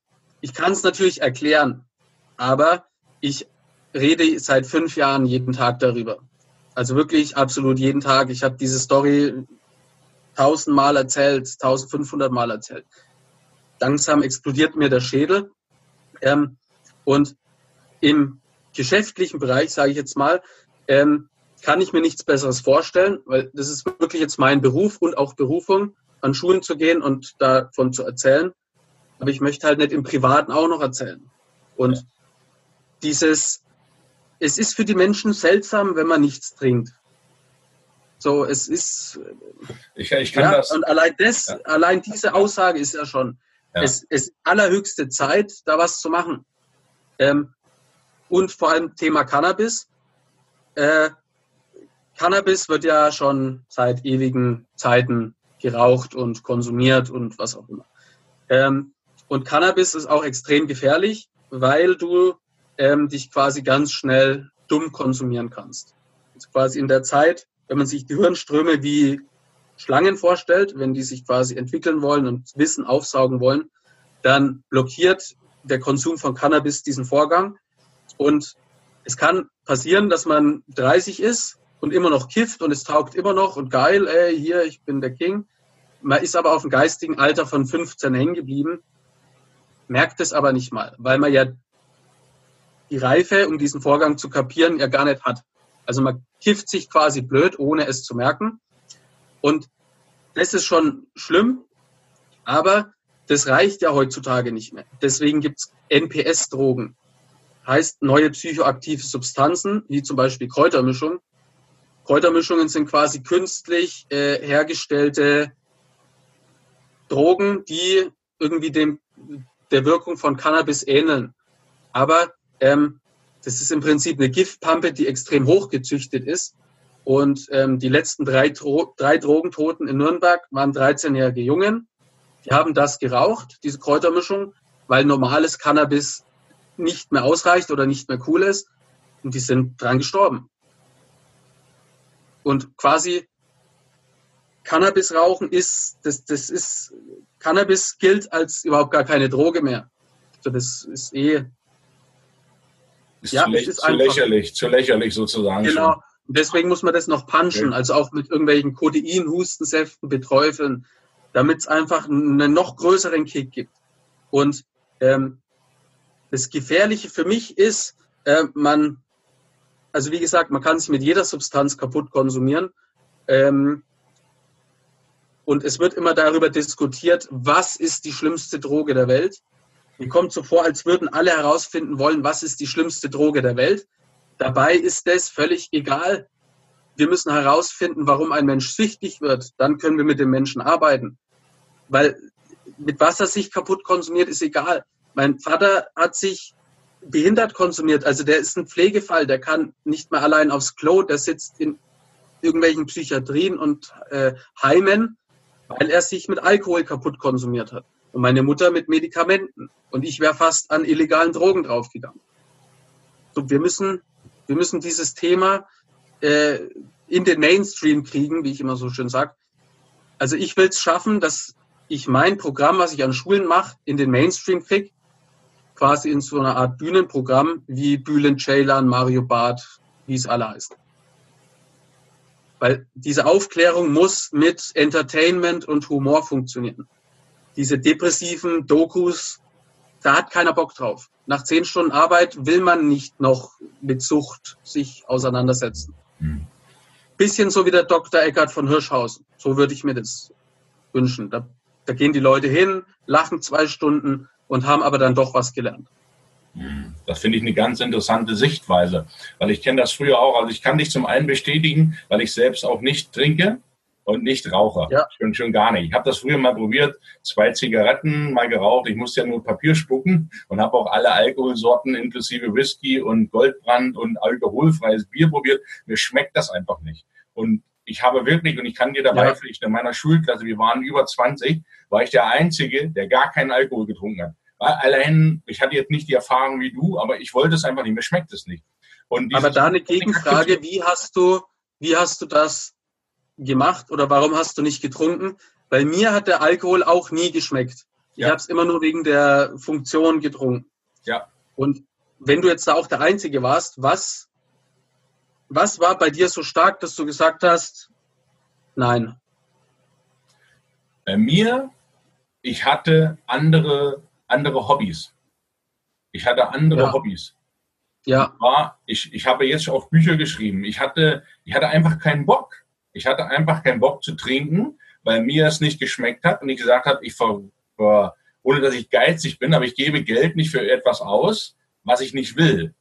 [SPEAKER 2] ich kann es natürlich erklären, aber ich rede seit fünf Jahren jeden Tag darüber. Also wirklich absolut jeden Tag. Ich habe diese Story tausendmal erzählt, 1500 Mal erzählt. Langsam explodiert mir der Schädel. Ähm, und im geschäftlichen Bereich, sage ich jetzt mal, ähm, kann ich mir nichts Besseres vorstellen, weil das ist wirklich jetzt mein Beruf und auch Berufung, an Schulen zu gehen und davon zu erzählen. Aber ich möchte halt nicht im Privaten auch noch erzählen. Und dieses, es ist für die Menschen seltsam, wenn man nichts trinkt. So, es ist.
[SPEAKER 1] Ich, ich kann ja, das.
[SPEAKER 2] Und allein das, ja. allein diese Aussage ist ja schon, ja. es ist allerhöchste Zeit, da was zu machen. Ähm, und vor allem Thema Cannabis. Äh, Cannabis wird ja schon seit ewigen Zeiten geraucht und konsumiert und was auch immer. Ähm, und Cannabis ist auch extrem gefährlich, weil du ähm, dich quasi ganz schnell dumm konsumieren kannst. Also quasi in der Zeit, wenn man sich die Hirnströme wie Schlangen vorstellt, wenn die sich quasi entwickeln wollen und Wissen aufsaugen wollen, dann blockiert der Konsum von Cannabis diesen Vorgang. Und es kann passieren, dass man 30 ist und immer noch kifft und es taugt immer noch und geil, ey, hier, ich bin der King. Man ist aber auf dem geistigen Alter von 15 hängen geblieben, merkt es aber nicht mal, weil man ja die Reife, um diesen Vorgang zu kapieren, ja gar nicht hat. Also man kifft sich quasi blöd, ohne es zu merken. Und das ist schon schlimm, aber das reicht ja heutzutage nicht mehr. Deswegen gibt es NPS-Drogen, heißt neue psychoaktive Substanzen, wie zum Beispiel Kräutermischung. Kräutermischungen sind quasi künstlich äh, hergestellte Drogen, die irgendwie dem, der Wirkung von Cannabis ähneln. Aber ähm, das ist im Prinzip eine Giftpampe, die extrem hochgezüchtet ist. Und ähm, die letzten drei, Dro drei Drogentoten in Nürnberg waren 13-jährige Jungen. Die haben das geraucht, diese Kräutermischung, weil normales Cannabis nicht mehr ausreicht oder nicht mehr cool ist. Und die sind dran gestorben. Und quasi Cannabis rauchen ist, das, das ist, Cannabis gilt als überhaupt gar keine Droge mehr. Also das ist eh.
[SPEAKER 1] Ist ja, zu, ist zu lächerlich, zu lächerlich sozusagen.
[SPEAKER 2] Genau. Schon. deswegen muss man das noch punchen, okay. also auch mit irgendwelchen Codein, Hustensäften beträufeln, damit es einfach einen noch größeren Kick gibt. Und ähm, das Gefährliche für mich ist, äh, man, also wie gesagt, man kann sich mit jeder Substanz kaputt konsumieren. Ähm, und es wird immer darüber diskutiert, was ist die schlimmste Droge der Welt. Mir kommt so vor, als würden alle herausfinden wollen, was ist die schlimmste Droge der Welt. Dabei ist es völlig egal. Wir müssen herausfinden, warum ein Mensch süchtig wird. Dann können wir mit dem Menschen arbeiten. Weil mit was er sich kaputt konsumiert, ist egal. Mein Vater hat sich behindert konsumiert. Also der ist ein Pflegefall, der kann nicht mehr allein aufs Klo, der sitzt in irgendwelchen Psychiatrien und äh, Heimen weil er sich mit Alkohol kaputt konsumiert hat. Und meine Mutter mit Medikamenten. Und ich wäre fast an illegalen Drogen draufgegangen. So, wir, müssen, wir müssen dieses Thema äh, in den Mainstream kriegen, wie ich immer so schön sage. Also ich will es schaffen, dass ich mein Programm, was ich an Schulen mache, in den Mainstream kriege. Quasi in so einer Art Bühnenprogramm wie Bühlen, Ceylan, Mario Barth, wie es alle heißt. Weil diese Aufklärung muss mit Entertainment und Humor funktionieren. Diese depressiven Dokus, da hat keiner Bock drauf. Nach zehn Stunden Arbeit will man nicht noch mit Sucht sich auseinandersetzen. Mhm. Bisschen so wie der Dr. Eckart von Hirschhausen. So würde ich mir das wünschen. Da, da gehen die Leute hin, lachen zwei Stunden und haben aber dann doch was gelernt.
[SPEAKER 1] Das finde ich eine ganz interessante Sichtweise, weil ich kenne das früher auch. Also ich kann dich zum einen bestätigen, weil ich selbst auch nicht trinke und nicht rauche. Ja. Schon, schon gar nicht. Ich habe das früher mal probiert, zwei Zigaretten mal geraucht. Ich musste ja nur Papier spucken und habe auch alle Alkoholsorten inklusive Whisky und Goldbrand und alkoholfreies Bier probiert. Mir schmeckt das einfach nicht. Und ich habe wirklich, und ich kann dir dabei ja. pflichten, in meiner Schulklasse, wir waren über 20, war ich der Einzige, der gar keinen Alkohol getrunken hat. Allein, ich hatte jetzt nicht die Erfahrung wie du, aber ich wollte es einfach nicht, mir schmeckt es nicht.
[SPEAKER 2] aber da eine Gegenfrage, wie hast du, wie hast du das gemacht oder warum hast du nicht getrunken? Bei mir hat der Alkohol auch nie geschmeckt. Ich ja. habe es immer nur wegen der Funktion getrunken.
[SPEAKER 1] Ja.
[SPEAKER 2] Und wenn du jetzt da auch der Einzige warst, was, was war bei dir so stark, dass du gesagt hast, nein?
[SPEAKER 1] Bei mir, ich hatte andere andere Hobbys. Ich hatte andere ja. Hobbys. Ja. War, ich, ich habe jetzt auch Bücher geschrieben. Ich hatte, ich hatte einfach keinen Bock. Ich hatte einfach keinen Bock zu trinken, weil mir es nicht geschmeckt hat und ich gesagt habe, ich ver, ohne dass ich geizig bin, aber ich gebe Geld nicht für etwas aus, was ich nicht will.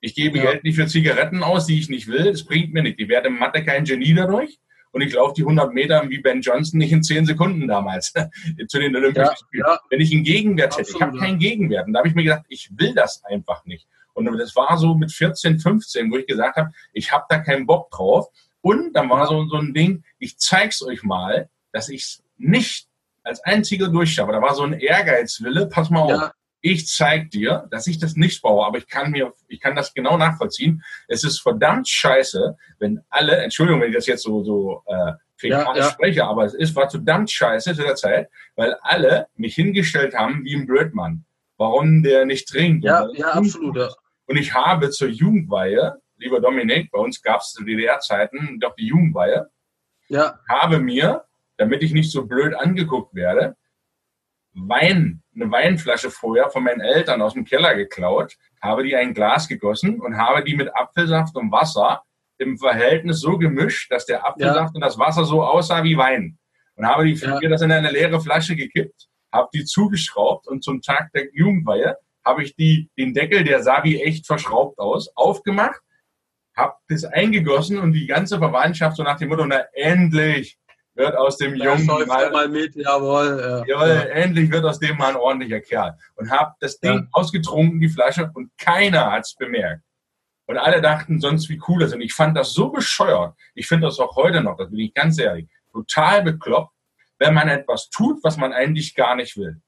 [SPEAKER 1] Ich gebe ja. Geld nicht für Zigaretten aus, die ich nicht will. Das bringt mir nichts. Ich werde Mathe kein Genie dadurch und ich laufe die 100 Meter wie Ben Johnson nicht in 10 Sekunden damals zu den Olympischen ja, Spielen. Ja. Wenn ich einen Gegenwert hätte, ich habe keinen Gegenwert. Und da habe ich mir gedacht, ich will das einfach nicht. Und das war so mit 14, 15, wo ich gesagt habe, ich habe da keinen Bock drauf. Und dann war so, so ein Ding, ich zeig's euch mal, dass ich es nicht als einziger durchschaffe. Da war so ein Ehrgeizwille, pass mal ja. auf ich zeig dir, dass ich das nicht brauche, aber ich kann mir, ich kann das genau nachvollziehen. Es ist verdammt scheiße, wenn alle, Entschuldigung, wenn ich das jetzt so, so äh, ja, ja. spreche, aber es ist, war verdammt scheiße zu der Zeit, weil alle mich hingestellt haben wie ein Blödmann. Warum der nicht trinkt.
[SPEAKER 2] Ja, ja, absolut. Ja.
[SPEAKER 1] Und ich habe zur Jugendweihe, lieber Dominik, bei uns gab es zu DDR-Zeiten doch die Jugendweihe, ja. habe mir, damit ich nicht so blöd angeguckt werde, Wein, eine Weinflasche vorher von meinen Eltern aus dem Keller geklaut, habe die ein Glas gegossen und habe die mit Apfelsaft und Wasser im Verhältnis so gemischt, dass der Apfelsaft ja. und das Wasser so aussah wie Wein. Und habe die, ja. das in eine leere Flasche gekippt, habe die zugeschraubt und zum Tag der Jugendweihe habe ich die, den Deckel, der sah wie echt verschraubt aus, aufgemacht, hab das eingegossen und die ganze Verwandtschaft so nach dem Motto, na endlich wird aus dem
[SPEAKER 2] Da
[SPEAKER 1] Jungen mal,
[SPEAKER 2] mal mit, jawohl. Ja.
[SPEAKER 1] jawohl, endlich wird aus dem mal ein ordentlicher Kerl. Und hab das Ding
[SPEAKER 2] Ja.
[SPEAKER 1] ausgetrunken, die Flasche, und keiner hat's bemerkt. Und alle dachten sonst, wie cool das ist. Und ich fand das so bescheuert. Ich finde das auch heute noch, das bin ich ganz ehrlich, total bekloppt, wenn man etwas tut, was man eigentlich gar nicht will.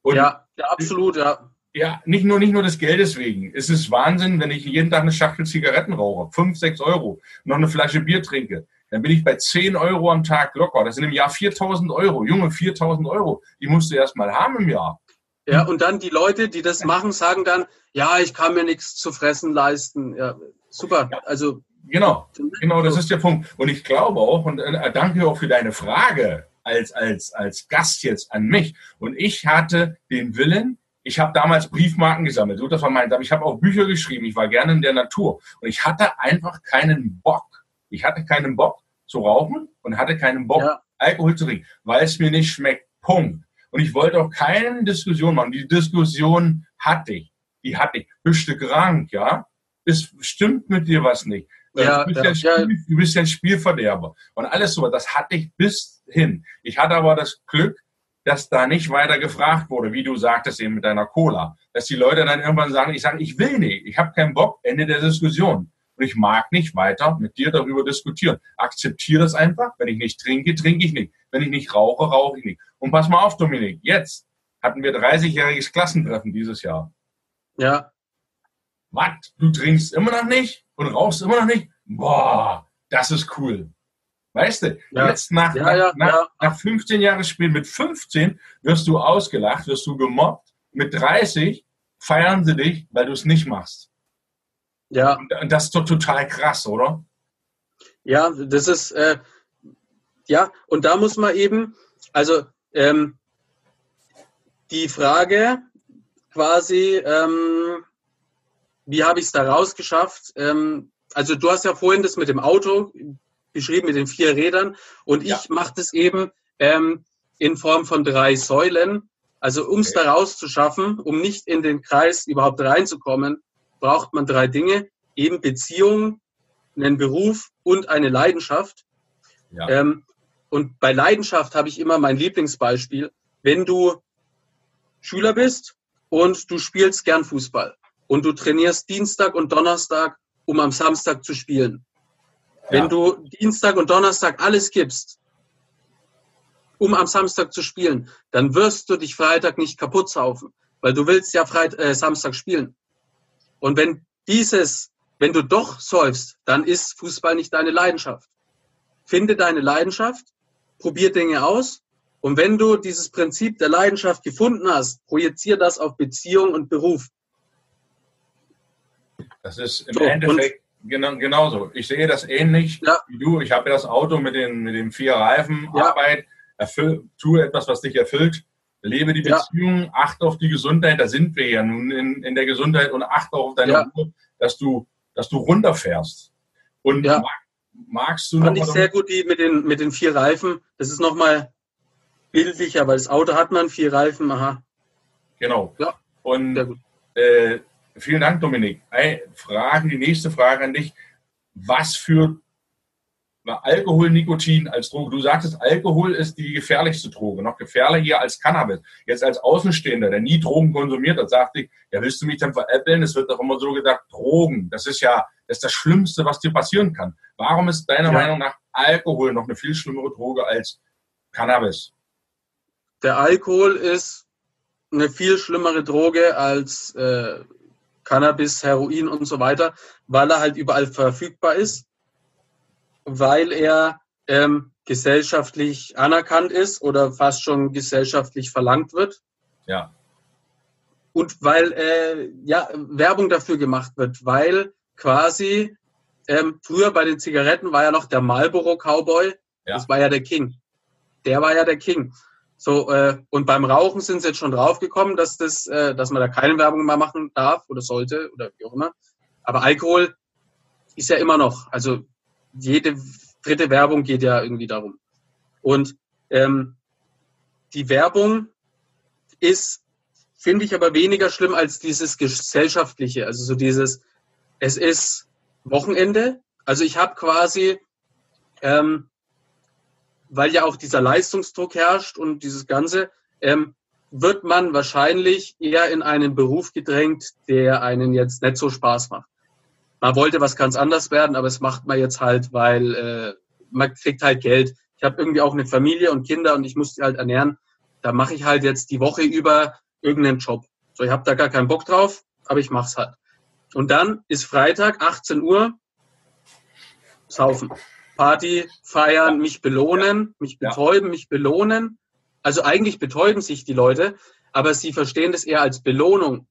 [SPEAKER 1] Und
[SPEAKER 2] ja, ja, absolut, ja.
[SPEAKER 1] Ja, nicht nur, nicht nur des Geldes wegen. Es ist Wahnsinn, wenn ich jeden Tag eine Schachtel Zigaretten rauche, fünf, sechs Euro, noch eine Flasche Bier trinke, dann bin ich bei 10 Euro am Tag locker. Das sind im Jahr 4000 Euro. Junge, 4000 Euro. Die musst du erst mal haben im Jahr.
[SPEAKER 2] Ja, und dann die Leute, die das machen, sagen dann, ja, ich kann mir nichts zu fressen leisten. Ja, super. Also,
[SPEAKER 1] Genau, genau, das ist der Punkt. Und ich glaube auch, und äh, danke auch für deine Frage als, als, als Gast jetzt an mich. Und ich hatte den Willen, ich habe damals Briefmarken gesammelt, so das war mein, aber ich habe auch Bücher geschrieben, ich war gerne in der Natur. Und ich hatte einfach keinen Bock. Ich hatte keinen Bock zu rauchen und hatte keinen Bock,
[SPEAKER 2] Ja.
[SPEAKER 1] Alkohol zu trinken, weil es mir nicht schmeckt. Punkt. Und ich wollte auch keine Diskussion machen. Die Diskussion hatte ich. Die hatte ich. Bist du krank, ja? Es stimmt mit dir was nicht.
[SPEAKER 2] Ja,
[SPEAKER 1] du, bist ja, Spiel, du bist ja ein Spielverderber. Und alles so, das hatte ich bis hin. Ich hatte aber das Glück, dass da nicht weiter gefragt wurde, wie du sagtest eben mit deiner Cola. Dass die Leute dann irgendwann sagen, ich sage, ich will nicht, ich habe keinen Bock, Ende der Diskussion. Und ich mag nicht weiter mit dir darüber diskutieren. Akzeptiere das einfach. Wenn ich nicht trinke, trinke ich nicht. Wenn ich nicht rauche, rauche ich nicht. Und pass mal auf, Dominik, jetzt hatten wir 30-jähriges Klassentreffen dieses Jahr.
[SPEAKER 2] ja,
[SPEAKER 1] Was? Du trinkst immer noch nicht und rauchst immer noch nicht? Boah, das ist cool. Weißt du,
[SPEAKER 2] Ja.
[SPEAKER 1] jetzt nach,
[SPEAKER 2] Ja, ja,
[SPEAKER 1] nach, nach 15 Jahren Spielen, mit 15 wirst du ausgelacht, wirst du gemobbt. Mit 30 feiern sie dich, weil du es nicht machst.
[SPEAKER 2] ja,
[SPEAKER 1] Und und das ist doch total krass, oder?
[SPEAKER 2] ja, das ist, äh, ja, und da muss man eben, also ähm, die Frage quasi, ähm, wie habe ich es da rausgeschafft? Ähm, also du hast ja vorhin das mit dem Auto beschrieben, mit den vier Rädern und
[SPEAKER 1] Ja.
[SPEAKER 2] ich mache das eben ähm, in Form von drei Säulen. Also um es
[SPEAKER 1] Okay.
[SPEAKER 2] da rauszuschaffen, um nicht in den Kreis überhaupt reinzukommen, braucht man drei Dinge, eben Beziehung, einen Beruf und eine Leidenschaft.
[SPEAKER 1] Ja.
[SPEAKER 2] Ähm, und bei Leidenschaft habe ich immer mein Lieblingsbeispiel. Wenn du Schüler bist und du spielst gern Fußball und du trainierst Dienstag und Donnerstag, um am Samstag zu spielen. Wenn
[SPEAKER 1] Ja.
[SPEAKER 2] du Dienstag und Donnerstag alles gibst, um am Samstag zu spielen, dann wirst du dich Freitag nicht kaputt saufen, weil du willst ja Freit äh, Samstag spielen. Und wenn dieses, wenn du doch säufst, dann ist Fußball nicht deine Leidenschaft. Finde deine Leidenschaft, probier Dinge aus und wenn du dieses Prinzip der Leidenschaft gefunden hast, projizier das auf Beziehung und Beruf.
[SPEAKER 1] Das ist im
[SPEAKER 2] So,
[SPEAKER 1] Endeffekt genau, genauso. Ich sehe das ähnlich
[SPEAKER 2] Ja.
[SPEAKER 1] wie du. Ich habe ja das Auto mit den, mit den vier Reifen,
[SPEAKER 2] Ja.
[SPEAKER 1] Arbeit, erfüll, tue etwas, was dich erfüllt, lebe die. Beziehung, achte auf die Gesundheit, da sind wir ja nun in, in der Gesundheit und achte auf deine. Ruhe, dass du, dass du runterfährst. Und
[SPEAKER 2] Ja.
[SPEAKER 1] mag, magst du
[SPEAKER 2] Fand
[SPEAKER 1] noch
[SPEAKER 2] ich sehr gut, die mit den, mit den vier Reifen. Das ist nochmal bildlicher, weil das Auto hat man vier Reifen. Aha,
[SPEAKER 1] Genau.
[SPEAKER 2] Ja.
[SPEAKER 1] Und. Äh, vielen Dank, Dominik. Ein, Fragen, die nächste Frage an dich. Was für Alkohol, Nikotin als Droge? Du sagtest, Alkohol ist die gefährlichste Droge, noch gefährlicher als Cannabis. Jetzt als Außenstehender, der nie Drogen konsumiert hat, sagte ich, ja, willst du mich dann veräppeln? Es wird doch immer so gesagt, Drogen, das ist ja das, ist das Schlimmste, was dir passieren kann. Warum ist deiner
[SPEAKER 2] Ja.
[SPEAKER 1] Meinung nach Alkohol noch eine viel schlimmere Droge als Cannabis?
[SPEAKER 2] Der Alkohol ist eine viel schlimmere Droge als äh, Cannabis, Heroin und so weiter, weil er halt überall verfügbar ist, weil er ähm, gesellschaftlich anerkannt ist oder fast schon gesellschaftlich verlangt wird
[SPEAKER 1] Ja,
[SPEAKER 2] und weil äh, ja, Werbung dafür gemacht wird, weil quasi ähm, früher bei den Zigaretten war ja noch der Marlboro Cowboy,
[SPEAKER 1] Ja.
[SPEAKER 2] das war ja der King. Der war ja der King. So, äh, und beim Rauchen sind sie jetzt schon draufgekommen, dass das, äh, dass man da keine Werbung mehr machen darf oder sollte oder wie auch immer. Aber Alkohol ist ja immer noch, also jede dritte Werbung geht ja irgendwie darum. Und ähm, die Werbung ist, finde ich, aber weniger schlimm als dieses gesellschaftliche, also so dieses, es ist Wochenende. Also ich habe quasi, ähm, weil ja auch dieser Leistungsdruck herrscht und dieses Ganze, ähm, wird man wahrscheinlich eher in einen Beruf gedrängt, der einen jetzt nicht so Spaß macht. Man wollte was ganz anderes werden, aber es macht man jetzt halt, weil äh, man kriegt halt Geld. Ich habe irgendwie auch eine Familie und Kinder und ich muss die halt ernähren. Da mache ich halt jetzt die Woche über irgendeinen Job. So, ich habe da gar keinen Bock drauf, aber ich mach's halt. Und dann ist Freitag, 18 Uhr, saufen. Party, feiern, mich belohnen, mich betäuben, mich belohnen. Also eigentlich betäuben sich die Leute, aber sie verstehen das eher als Belohnung.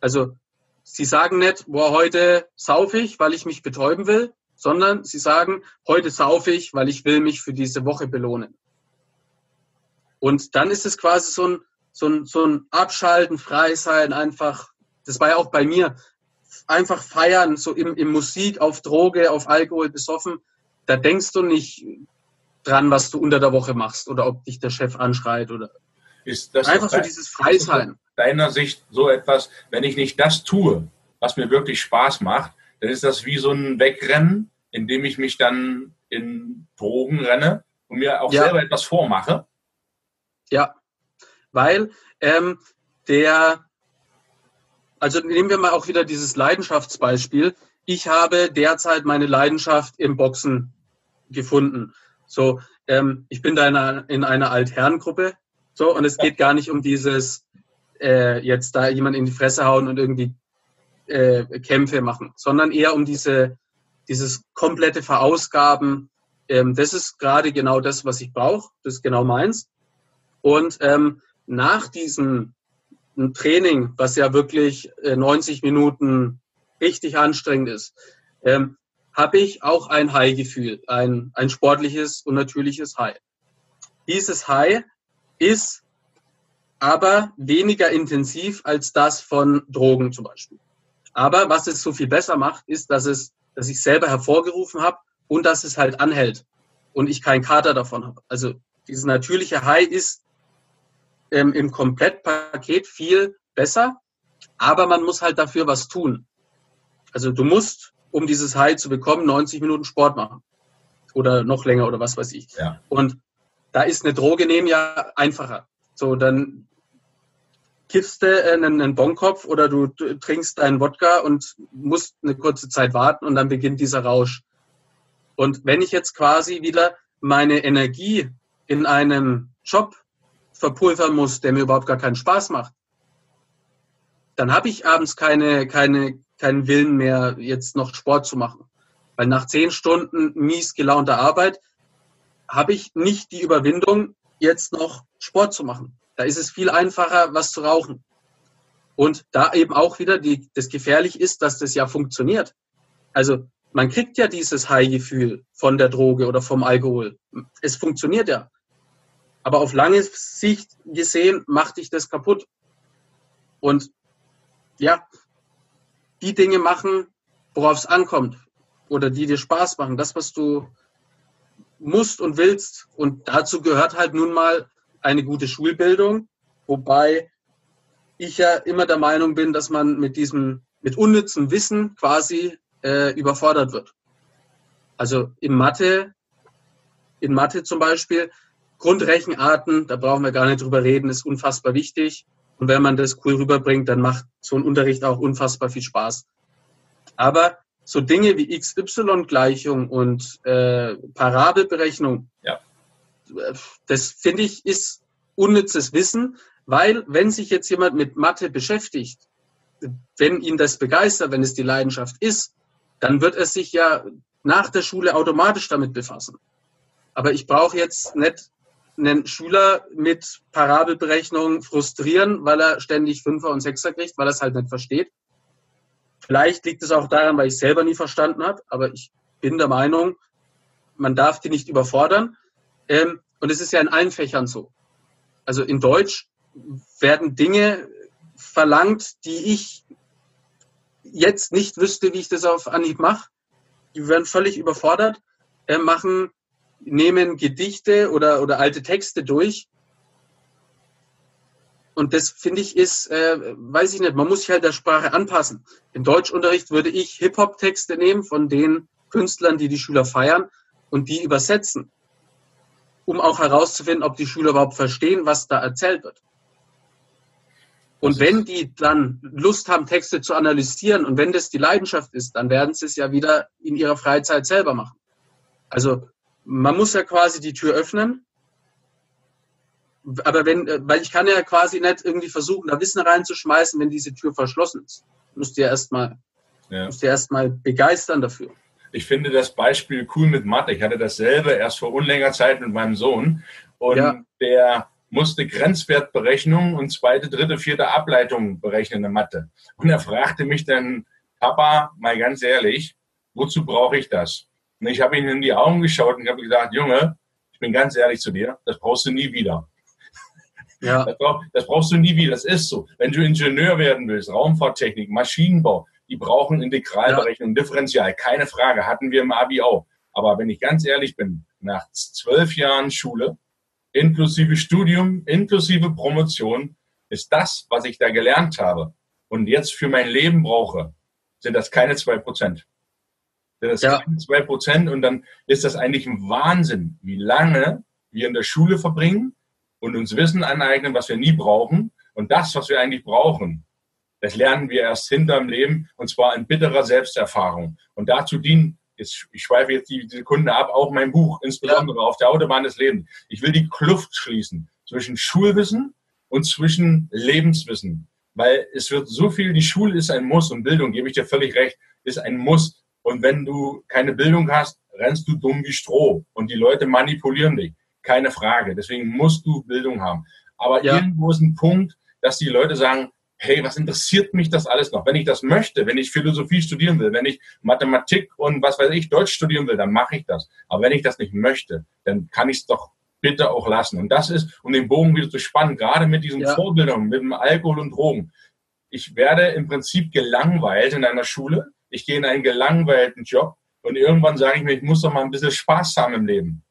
[SPEAKER 2] Also sie sagen nicht, boah, heute saufe ich, weil ich mich betäuben will, sondern sie sagen, heute saufe ich, weil ich will mich für diese Woche belohnen. Und dann ist es quasi so ein, so ein, so ein Abschalten, frei sein, einfach, das war ja auch bei mir, einfach feiern, so im, im Musik, auf Droge, auf Alkohol besoffen, da denkst du nicht dran, was du unter der Woche machst oder ob dich der Chef anschreit oder
[SPEAKER 1] ist das
[SPEAKER 2] einfach so dieses Freisein.
[SPEAKER 1] Deiner Sicht so etwas, wenn ich nicht das tue, was mir wirklich Spaß macht, dann ist das wie so ein Wegrennen, in dem ich mich dann in Drogen renne und mir auch ja. selber etwas vormache.
[SPEAKER 2] Ja, weil ähm, der, also nehmen wir mal auch wieder dieses Leidenschaftsbeispiel. Ich habe derzeit meine Leidenschaft im Boxen gefunden. So, ähm, ich bin da in einer, in einer Altherrengruppe. So, und es geht gar nicht um dieses, äh, jetzt da jemand in die Fresse hauen und irgendwie äh, Kämpfe machen, sondern eher um diese, dieses komplette Verausgaben. Ähm, das ist gerade genau das, was ich brauche. Das ist genau meins. Und ähm, nach diesem Training, was ja wirklich äh, 90 Minuten richtig anstrengend ist, ähm, habe ich auch ein High-Gefühl, ein, ein sportliches und natürliches High. Dieses High ist aber weniger intensiv als das von Drogen zum Beispiel. Aber was es so viel besser macht, ist, dass es, dass ich selber hervorgerufen habe und dass es halt anhält und ich keinen Kater davon habe. Also dieses natürliche High ist ähm, im Komplettpaket viel besser, aber man muss halt dafür was tun. Also du musst, um dieses High zu bekommen, 90 Minuten Sport machen oder noch länger oder was weiß ich. Ja. Und da ist eine Droge nehmen ja einfacher. So, dann kiffst du einen, einen Bonkopf oder du, du trinkst einen Wodka und musst eine kurze Zeit warten und dann beginnt dieser Rausch. Und wenn ich jetzt quasi wieder meine Energie in einem Job verpulvern muss, der mir überhaupt gar keinen Spaß macht, dann habe ich abends keine, keine, keinen Willen mehr, jetzt noch Sport zu machen. Weil nach zehn Stunden mies gelaunter Arbeit habe ich nicht die Überwindung, jetzt noch Sport zu machen. Da ist es viel einfacher, was zu rauchen. Und da eben auch wieder die, das gefährlich ist, dass das ja funktioniert. Also man kriegt ja dieses High-Gefühl von der Droge oder vom Alkohol. Es funktioniert ja. Aber auf lange Sicht gesehen macht dich das kaputt. Und ja, die Dinge machen, worauf es ankommt oder die dir Spaß machen, das, was du musst und willst. Und dazu gehört halt nun mal eine gute Schulbildung, wobei ich ja immer der Meinung bin, dass man mit diesem, mit unnützem Wissen quasi äh, überfordert wird. Also in Mathe, in Mathe zum Beispiel, Grundrechenarten, da brauchen wir gar nicht drüber reden, ist unfassbar wichtig. Und wenn man das cool rüberbringt, dann macht so ein Unterricht auch unfassbar viel Spaß. Aber so Dinge wie XY-Gleichung und äh, Parabelberechnung, ja. das finde ich ist unnützes Wissen, weil wenn sich jetzt jemand mit Mathe beschäftigt, wenn ihn das begeistert, wenn es die Leidenschaft ist, dann wird er sich ja nach der Schule automatisch damit befassen. Aber ich brauche jetzt nicht einen Schüler mit Parabelberechnung frustrieren, weil er ständig Fünfer und Sechser kriegt, weil er es halt nicht versteht. Vielleicht liegt es auch daran, weil ich es selber nie verstanden habe, aber ich bin der Meinung, man darf die nicht überfordern. Ähm, und es ist ja in allen Fächern so. Also in Deutsch werden Dinge verlangt, die ich jetzt nicht wüsste, wie ich das auf Anhieb mache. Die werden völlig überfordert, äh, machen nehmen Gedichte oder, oder alte Texte durch Und das finde ich ist, äh, weiß ich nicht, man muss sich halt der Sprache anpassen. Im Deutschunterricht würde ich Hip-Hop-Texte nehmen von den Künstlern, die die Schüler feiern und die übersetzen, um auch herauszufinden, ob die Schüler überhaupt verstehen, was da erzählt wird. Und wenn die dann Lust haben, Texte zu analysieren und wenn das die Leidenschaft ist, dann werden sie es ja wieder in ihrer Freizeit selber machen. Also man muss ja quasi die Tür öffnen aber wenn, äh, weil ich kann ja quasi nicht irgendwie versuchen, da Wissen reinzuschmeißen, wenn diese Tür verschlossen ist. Du musst dir erstmal, ja. musst erstmal begeistern dafür.
[SPEAKER 1] Ich finde das Beispiel cool mit Mathe. Ich hatte dasselbe erst vor unlängerer Zeit mit meinem Sohn und ja. der musste Grenzwertberechnungen und zweite, dritte, vierte Ableitungen berechnen in Mathe. Und er fragte mich dann, Papa, mal ganz ehrlich, wozu brauche ich das? Und ich habe ihm in die Augen geschaut und habe gesagt, Junge, ich bin ganz ehrlich zu dir, das brauchst du nie wieder. Ja. Das, brauch, das brauchst du nie wieder. Das ist so. Wenn du Ingenieur werden willst, Raumfahrttechnik, Maschinenbau, die brauchen Integralberechnung, ja. Differential, keine Frage, hatten wir im Abi auch. Aber wenn ich ganz ehrlich bin, nach zwölf Jahren Schule, inklusive Studium, inklusive Promotion, ist das, was ich da gelernt habe und jetzt für mein Leben brauche, sind das keine zwei Prozent. Das ja. zwei Prozent und dann ist das eigentlich ein Wahnsinn, wie lange wir in der Schule verbringen und uns Wissen aneignen, was wir nie brauchen. Und das, was wir eigentlich brauchen, das lernen wir erst hinterm Leben und zwar in bitterer Selbsterfahrung. Und dazu dienen, jetzt, ich schweife jetzt die Sekunde ab, auch mein Buch, insbesondere ja. auf der Autobahn des Lebens. Ich will die Kluft schließen zwischen Schulwissen und zwischen Lebenswissen. Weil es wird so viel, die Schule ist ein Muss und Bildung, gebe ich dir völlig recht, ist ein Muss. Und wenn du keine Bildung hast, rennst du dumm wie Stroh und die Leute manipulieren dich keine Frage. Deswegen musst du Bildung haben. Aber ja. irgendwo ist ein Punkt, dass die Leute sagen, hey, was interessiert mich das alles noch? Wenn ich das möchte, wenn ich Philosophie studieren will, wenn ich Mathematik und was weiß ich, Deutsch studieren will, dann mache ich das. Aber wenn ich das nicht möchte, dann kann ich es doch bitte auch lassen. Und das ist, um den Bogen wieder zu spannen, gerade mit diesen ja. Vorbildungen, mit dem Alkohol und Drogen. Ich werde im Prinzip gelangweilt in einer Schule. Ich gehe in einen gelangweilten Job und irgendwann sage ich mir, ich muss doch mal ein bisschen Spaß haben im Leben.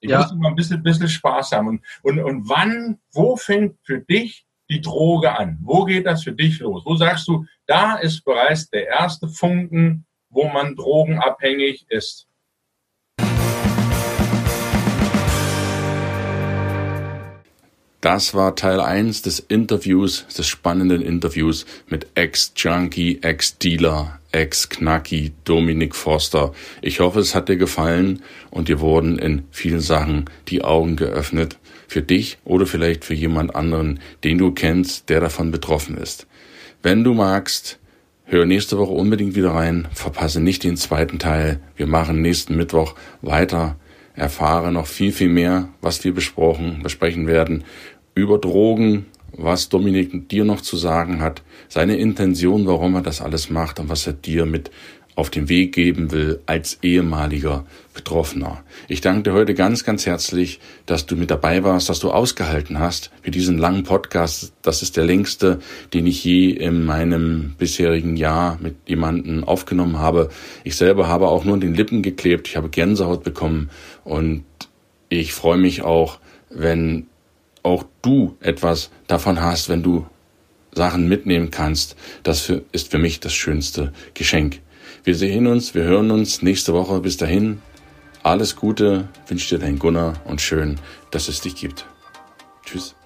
[SPEAKER 1] Ich ja. muss immer ein bisschen, bisschen Spaß haben. Und, und, und wann, wo fängt für dich die Droge an? Wo geht das für dich los? Wo sagst du, da ist bereits der erste Funken, wo man drogenabhängig ist? Das war Teil 1 des Interviews, des spannenden Interviews mit Ex-Junkie, Ex-Dealer, Ex-Knacki Dominik Forster. Ich hoffe, es hat dir gefallen und dir wurden in vielen Sachen die Augen geöffnet. Für dich oder vielleicht für jemand anderen, den du kennst, der davon betroffen ist. Wenn du magst, hör nächste Woche unbedingt wieder rein. Verpasse nicht den zweiten Teil. Wir machen nächsten Mittwoch weiter erfahre noch viel, viel mehr, was wir besprochen, besprechen werden, über Drogen, was Dominik dir noch zu sagen hat, seine Intention, warum er das alles macht und was er dir mit auf den Weg geben will als ehemaliger Betroffener. Ich danke dir heute ganz, ganz herzlich, dass du mit dabei warst, dass du ausgehalten hast für diesen langen Podcast. Das ist der längste, den ich je in meinem bisherigen Jahr mit jemandem aufgenommen habe. Ich selber habe auch nur in den Lippen geklebt. Ich habe Gänsehaut bekommen und ich freue mich auch, wenn auch du etwas davon hast, wenn du Sachen mitnehmen kannst. Das ist für mich das schönste Geschenk. Wir sehen uns, wir hören uns nächste Woche. Bis dahin, alles Gute, wünsche dir dein Gunnar und schön, dass es dich gibt. Tschüss.